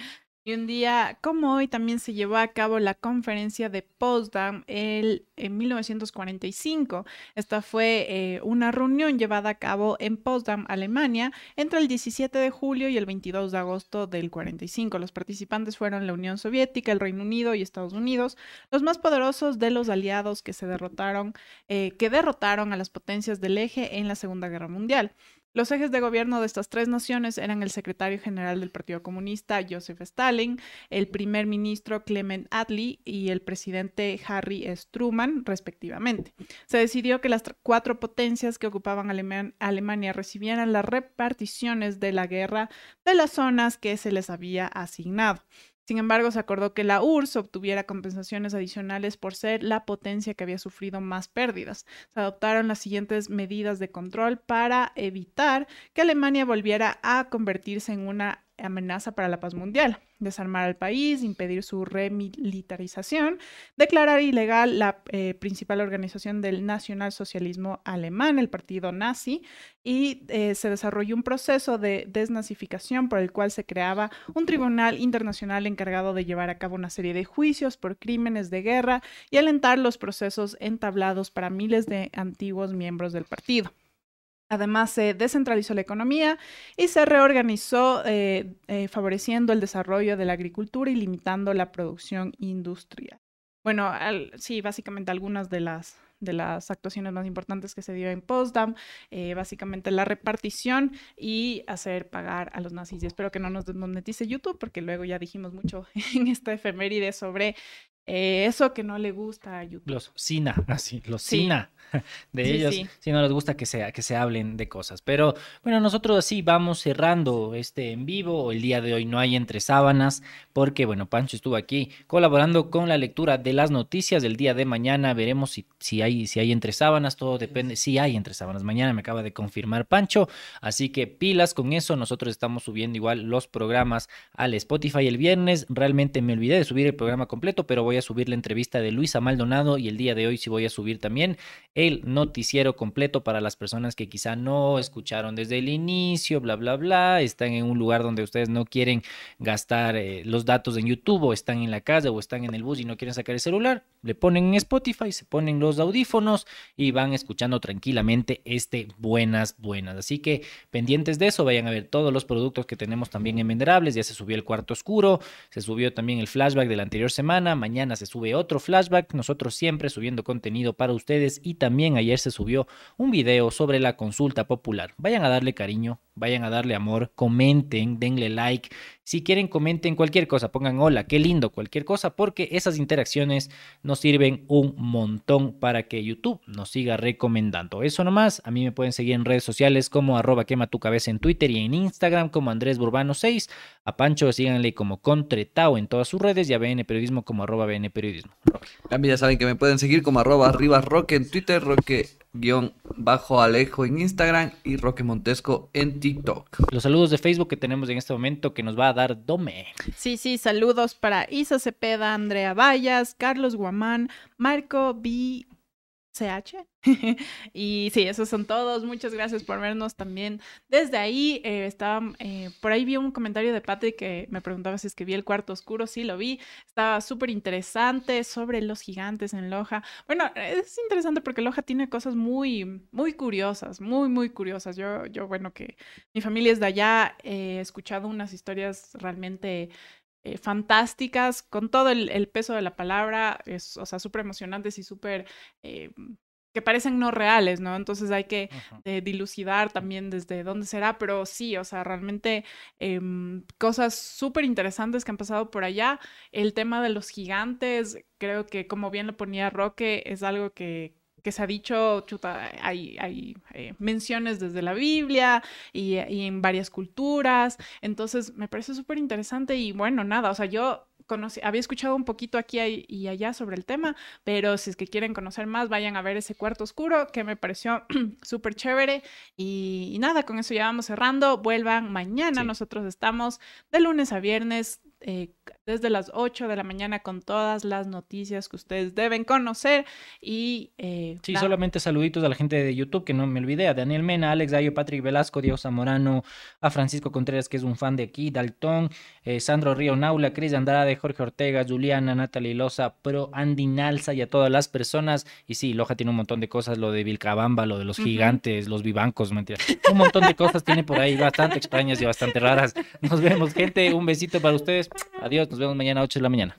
Y un día como hoy también se llevó a cabo la conferencia de Potsdam el, en 1945. Esta fue eh, una reunión llevada a cabo en Potsdam, Alemania, entre el 17 de julio y el 22 de agosto del 45. Los participantes fueron la Unión Soviética, el Reino Unido y Estados Unidos, los más poderosos de los aliados que se derrotaron, eh, que derrotaron a las potencias del eje en la Segunda Guerra Mundial. Los ejes de gobierno de estas tres naciones eran el secretario general del Partido Comunista, Joseph Stalin, el primer ministro Clement Attlee y el presidente Harry S. Truman, respectivamente. Se decidió que las cuatro potencias que ocupaban Alemania recibieran las reparticiones de la guerra de las zonas que se les había asignado. Sin embargo, se acordó que la URSS obtuviera compensaciones adicionales por ser la potencia que había sufrido más pérdidas. Se adoptaron las siguientes medidas de control para evitar que Alemania volviera a convertirse en una amenaza para la paz mundial, desarmar al país, impedir su remilitarización, declarar ilegal la eh, principal organización del nacionalsocialismo alemán, el partido nazi, y eh, se desarrolló un proceso de desnazificación por el cual se creaba un tribunal internacional encargado de llevar a cabo una serie de juicios por crímenes de guerra y alentar los procesos entablados para miles de antiguos miembros del partido. Además, se descentralizó la economía y se reorganizó, eh, eh, favoreciendo el desarrollo de la agricultura y limitando la producción industrial. Bueno, sí, básicamente algunas de las, de las actuaciones más importantes que se dio en Potsdam, eh, básicamente la repartición y hacer pagar a los nazis. Y espero que no nos desmonetice YouTube, porque luego ya dijimos mucho en esta efeméride sobre eso que no le gusta a YouTube. Los SINA, así, los SINA de ellos, si no les gusta que se, que se hablen de cosas. Pero bueno, nosotros así vamos cerrando este en vivo. El día de hoy no hay entre sábanas porque, bueno, Pancho estuvo aquí colaborando con la lectura de las noticias del día de mañana. Veremos si, si, hay, si hay entre sábanas, todo depende. Si hay entre sábanas, mañana me acaba de confirmar Pancho. Así que pilas con eso. Nosotros estamos subiendo igual los programas al Spotify el viernes. Realmente me olvidé de subir el programa completo, pero voy a subir la entrevista de Luisa Maldonado y el día de hoy sí voy a subir también el noticiero completo para las personas que quizá no escucharon desde el inicio, bla, bla, bla, están en un lugar donde ustedes no quieren gastar eh, los datos en YouTube o están en la casa o están en el bus y no quieren sacar el celular, le ponen en Spotify, se ponen los audífonos y van escuchando tranquilamente este buenas, buenas. Así que pendientes de eso, vayan a ver todos los productos que tenemos también en Venderables, ya se subió el cuarto oscuro, se subió también el flashback de la anterior semana, mañana se sube otro flashback, nosotros siempre subiendo contenido para ustedes y también ayer se subió un video sobre la consulta popular. Vayan a darle cariño, vayan a darle amor, comenten, denle like. Si quieren, comenten cualquier cosa, pongan hola, qué lindo, cualquier cosa, porque esas interacciones nos sirven un montón para que YouTube nos siga recomendando. Eso nomás, a mí me pueden seguir en redes sociales como arroba quema tu cabeza en Twitter y en Instagram como Andrés Burbano 6. A Pancho síganle como Contretao en todas sus redes y a BN Periodismo como arroba BN Periodismo. También ya saben que me pueden seguir como arroba arriba roque en Twitter, roque Alejo en Instagram y Roque Montesco en TikTok. Los saludos de Facebook que tenemos en este momento que nos va a dar Dome. Sí, sí, saludos para Isa Cepeda, Andrea Vallas, Carlos Guamán, Marco B. CH. y sí, esos son todos. Muchas gracias por vernos también. Desde ahí, eh, estaba, eh, por ahí vi un comentario de Patrick que me preguntaba si es que vi el cuarto oscuro. Sí, lo vi. Estaba súper interesante sobre los gigantes en Loja. Bueno, es interesante porque Loja tiene cosas muy, muy curiosas, muy, muy curiosas. Yo, yo bueno, que mi familia es de allá, he escuchado unas historias realmente eh, fantásticas, con todo el, el, peso de la palabra, es, o sea, súper emocionantes y súper... Eh, que parecen no reales, ¿no? Entonces hay que eh, dilucidar también desde dónde será, pero sí, o sea, realmente eh, cosas súper interesantes que han pasado por allá. El tema de los gigantes, creo que como bien lo ponía Roque, es algo que, que se ha dicho, chuta, hay, hay eh, menciones desde la Biblia y, y, en varias culturas, entonces me parece súper interesante y bueno, nada, o sea, yo conocí, había escuchado un poquito aquí y allá sobre el tema, pero si es que quieren conocer más, vayan a ver ese cuarto oscuro que me pareció súper chévere y, y, nada, con eso ya vamos cerrando, vuelvan mañana, sí. nosotros estamos de lunes a viernes eh, desde las 8 de la mañana con todas las noticias que ustedes deben conocer y... Eh, sí, solamente saluditos a la gente de YouTube, que no me olvidé, a Daniel Mena, Alex Dayo, Patrick Velasco, Diego Zamorano, a Francisco Contreras, que es un fan de aquí, Daltón, eh, Sandro Río Naula, Cris Andrade, Jorge Ortega, Juliana, Natalie Loza, Pro, Andy Nalza y a todas las personas. Y sí, Loja tiene un montón de cosas, lo de Vilcabamba, lo de los uh -huh. gigantes, los vivancos, mentira. Un montón de cosas tiene por ahí, bastante extrañas y bastante raras. Nos vemos, gente, un besito para ustedes. Adiós, nos vemos mañana a 8 de la mañana.